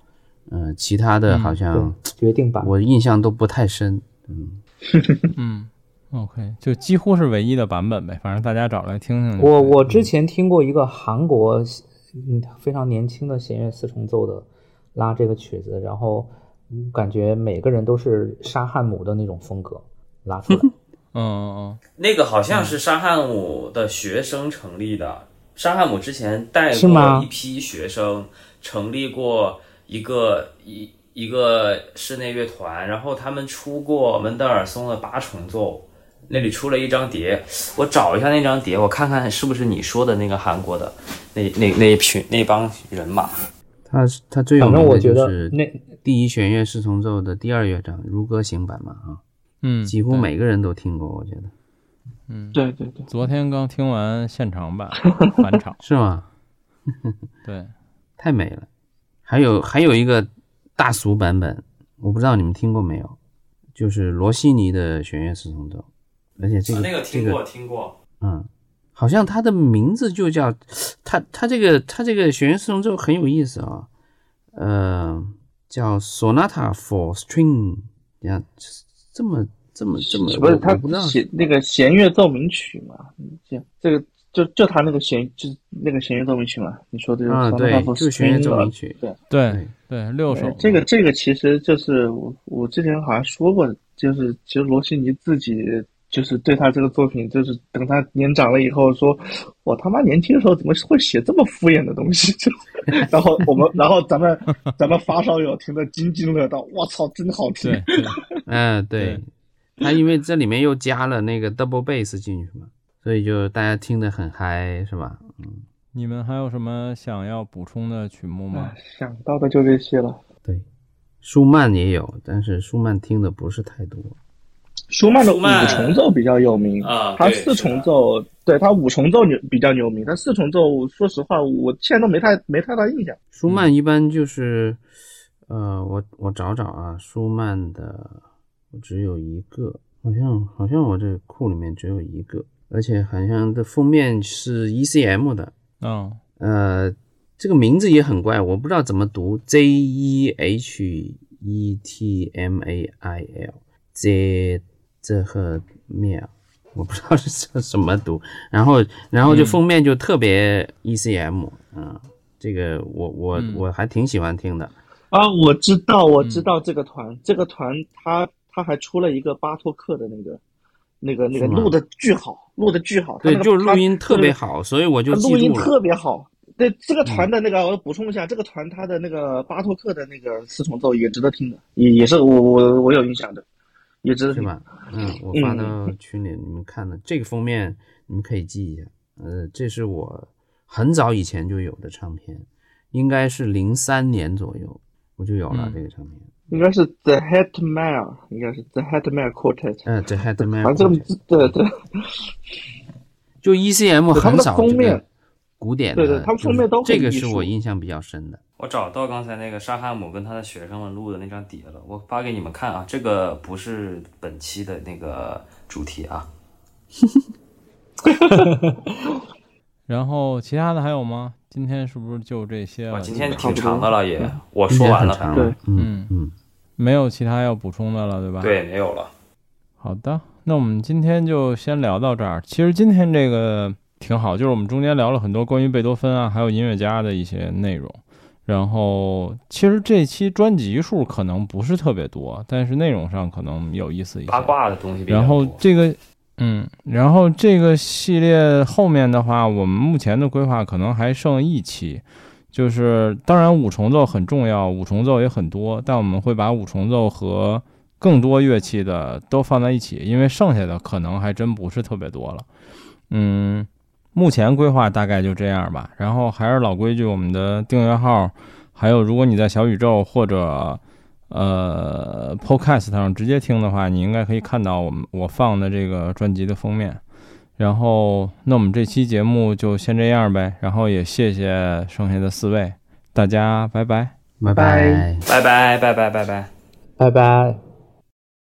Speaker 4: 嗯，其他的好像
Speaker 2: 决定版，
Speaker 4: 我印象都不太深。嗯
Speaker 1: 嗯，OK，就几乎是唯一的版本呗，反正大家找来听听。
Speaker 2: 我我之前听过一个韩国嗯非常年轻的弦乐四重奏的拉这个曲子，然后感觉每个人都是沙汉姆的那种风格拉出来。
Speaker 1: 嗯嗯嗯，
Speaker 5: 那个好像是沙汉姆的学生成立的，沙汉姆之前带过一批学生，成立过。一个一一个室内乐团，然后他们出过门德尔松的八重奏，那里出了一张碟，我找一下那张碟，我看看是不是你说的那个韩国的那那那一群那帮人马。
Speaker 4: 他他最有名的就是那第一弦乐四重奏的第二乐章如歌行版嘛啊，
Speaker 1: 嗯，
Speaker 4: 几乎每个人都听过，我觉得，
Speaker 1: 嗯，
Speaker 3: 对对对，
Speaker 1: 昨天刚听完现场版 返场
Speaker 4: 是吗？
Speaker 1: 对，
Speaker 4: 太美了。还有还有一个大俗版本，我不知道你们听过没有，就是罗西尼的弦乐四重奏，而且这个
Speaker 5: 那个听过听过，
Speaker 4: 嗯，好像它的名字就叫它它这个它这个弦乐四重奏很有意思啊，呃，叫 Sonata for String，你看这么这么这么，
Speaker 3: 不是他
Speaker 4: 我不知道
Speaker 3: 弦那个弦乐奏鸣曲嘛？这这个就就他那个弦就是那个弦乐奏鸣曲嘛？你说的就是
Speaker 4: 啊
Speaker 3: ，Sonata
Speaker 4: 对，就是弦乐奏鸣曲，
Speaker 3: 对
Speaker 1: 对对，六首，
Speaker 3: 这个这个其实就是我我之前好像说过，就是其实罗西尼自己就是对他这个作品，就是等他年长了以后说，我他妈年轻的时候怎么会写这么敷衍的东西？就然后我们然后咱们咱们发烧友听得津津乐道，我操，真好听。
Speaker 4: 嗯，对
Speaker 1: 对，
Speaker 4: 它因为这里面又加了那个 double bass 进去嘛，所以就大家听得很嗨，是吧？嗯，
Speaker 1: 你们还有什么想要补充的曲目吗？
Speaker 3: 想到的就这些了。
Speaker 4: 对，舒曼也有，但是舒曼听的不是太多。
Speaker 3: 舒曼的五重奏比较有名
Speaker 5: 啊
Speaker 3: 他四重奏，对他五重奏牛比较有名，他四重奏，说实话，我现在都没太没太大印象。
Speaker 4: 舒曼一般就是，呃，我我找找啊，舒曼的我只有一个，好像好像我这库里面只有一个，而且好像的封面是 ECM 的，
Speaker 1: 嗯，
Speaker 4: 呃，这个名字也很怪，我不知道怎么读，J E H E T M A I L，Z 这和面，我不知道是这什么读。然后，然后就封面就特别 ECM，嗯，这个我我
Speaker 1: 嗯
Speaker 4: 我还挺喜欢听的。
Speaker 3: 啊，我知道，我
Speaker 4: 嗯
Speaker 3: 知道这个团，这个团他他还出了一个巴托克的那个那个那个录的巨好，录的巨好，
Speaker 4: 对，就是录音特别，好，所以我就
Speaker 3: 录音。特别好。对这个团的那个，我补充一下，这个团他的那个巴托克的那个四重奏也值得听的，也也是我我我有印象的，也值得听。
Speaker 4: 嗯，我发到群里，你们看的这个封面，你们可以记一下。呃，这是我很早以前就有的唱片，应该是零三年左右我就有了
Speaker 1: 嗯
Speaker 4: 这个唱片。
Speaker 3: 应该是 The Hetman，应该是 The Hetman Quartet。
Speaker 4: 呃，这 Headman，
Speaker 3: 反正这个对对
Speaker 4: 就 ECM
Speaker 3: 他们的
Speaker 4: 很少
Speaker 3: 封面
Speaker 4: 古典的，
Speaker 3: 对对他们封面都
Speaker 4: 这个是我印象比较深的。
Speaker 5: 我找到刚才那个沙哈姆跟他的学生们录的那张碟了，我发给你们看啊。这个不是本期的那个主题啊。
Speaker 1: 然后其他的还有吗？今天是不是就这些
Speaker 5: 哇，
Speaker 1: 了？
Speaker 5: 今天挺长的了也，我说完了，
Speaker 3: 对
Speaker 4: 嗯嗯，
Speaker 1: 没有其他要补充的了，对吧？。
Speaker 5: 对没有了。
Speaker 1: 好的，那我们今天就先聊到这儿。其实今天这个挺好，就是我们中间聊了很多关于贝多芬啊，还有音乐家的一些内容。然后，其实这期专辑数可能不是特别多，但是内容上可能有意思一些。
Speaker 5: 八卦的东西
Speaker 1: 然后这个，嗯，然后这个系列后面的话，我们目前的规划可能还剩一期，就是当然五重奏很重要，五重奏也很多，但我们会把五重奏和更多乐器的都放在一起，因为剩下的可能还真不是特别多了。嗯，目前规划大概就这样吧。然后还是老规矩，我们的订阅号，还有如果你在小宇宙或者呃 Podcast 上直接听的话，你应该可以看到我们我放的这个专辑的封面。然后，那我们这期节目就先这样呗。然后也谢谢剩下的四位，大家拜拜。
Speaker 4: 拜
Speaker 3: 拜
Speaker 4: 拜。
Speaker 5: 拜拜拜拜拜拜。
Speaker 2: 拜拜。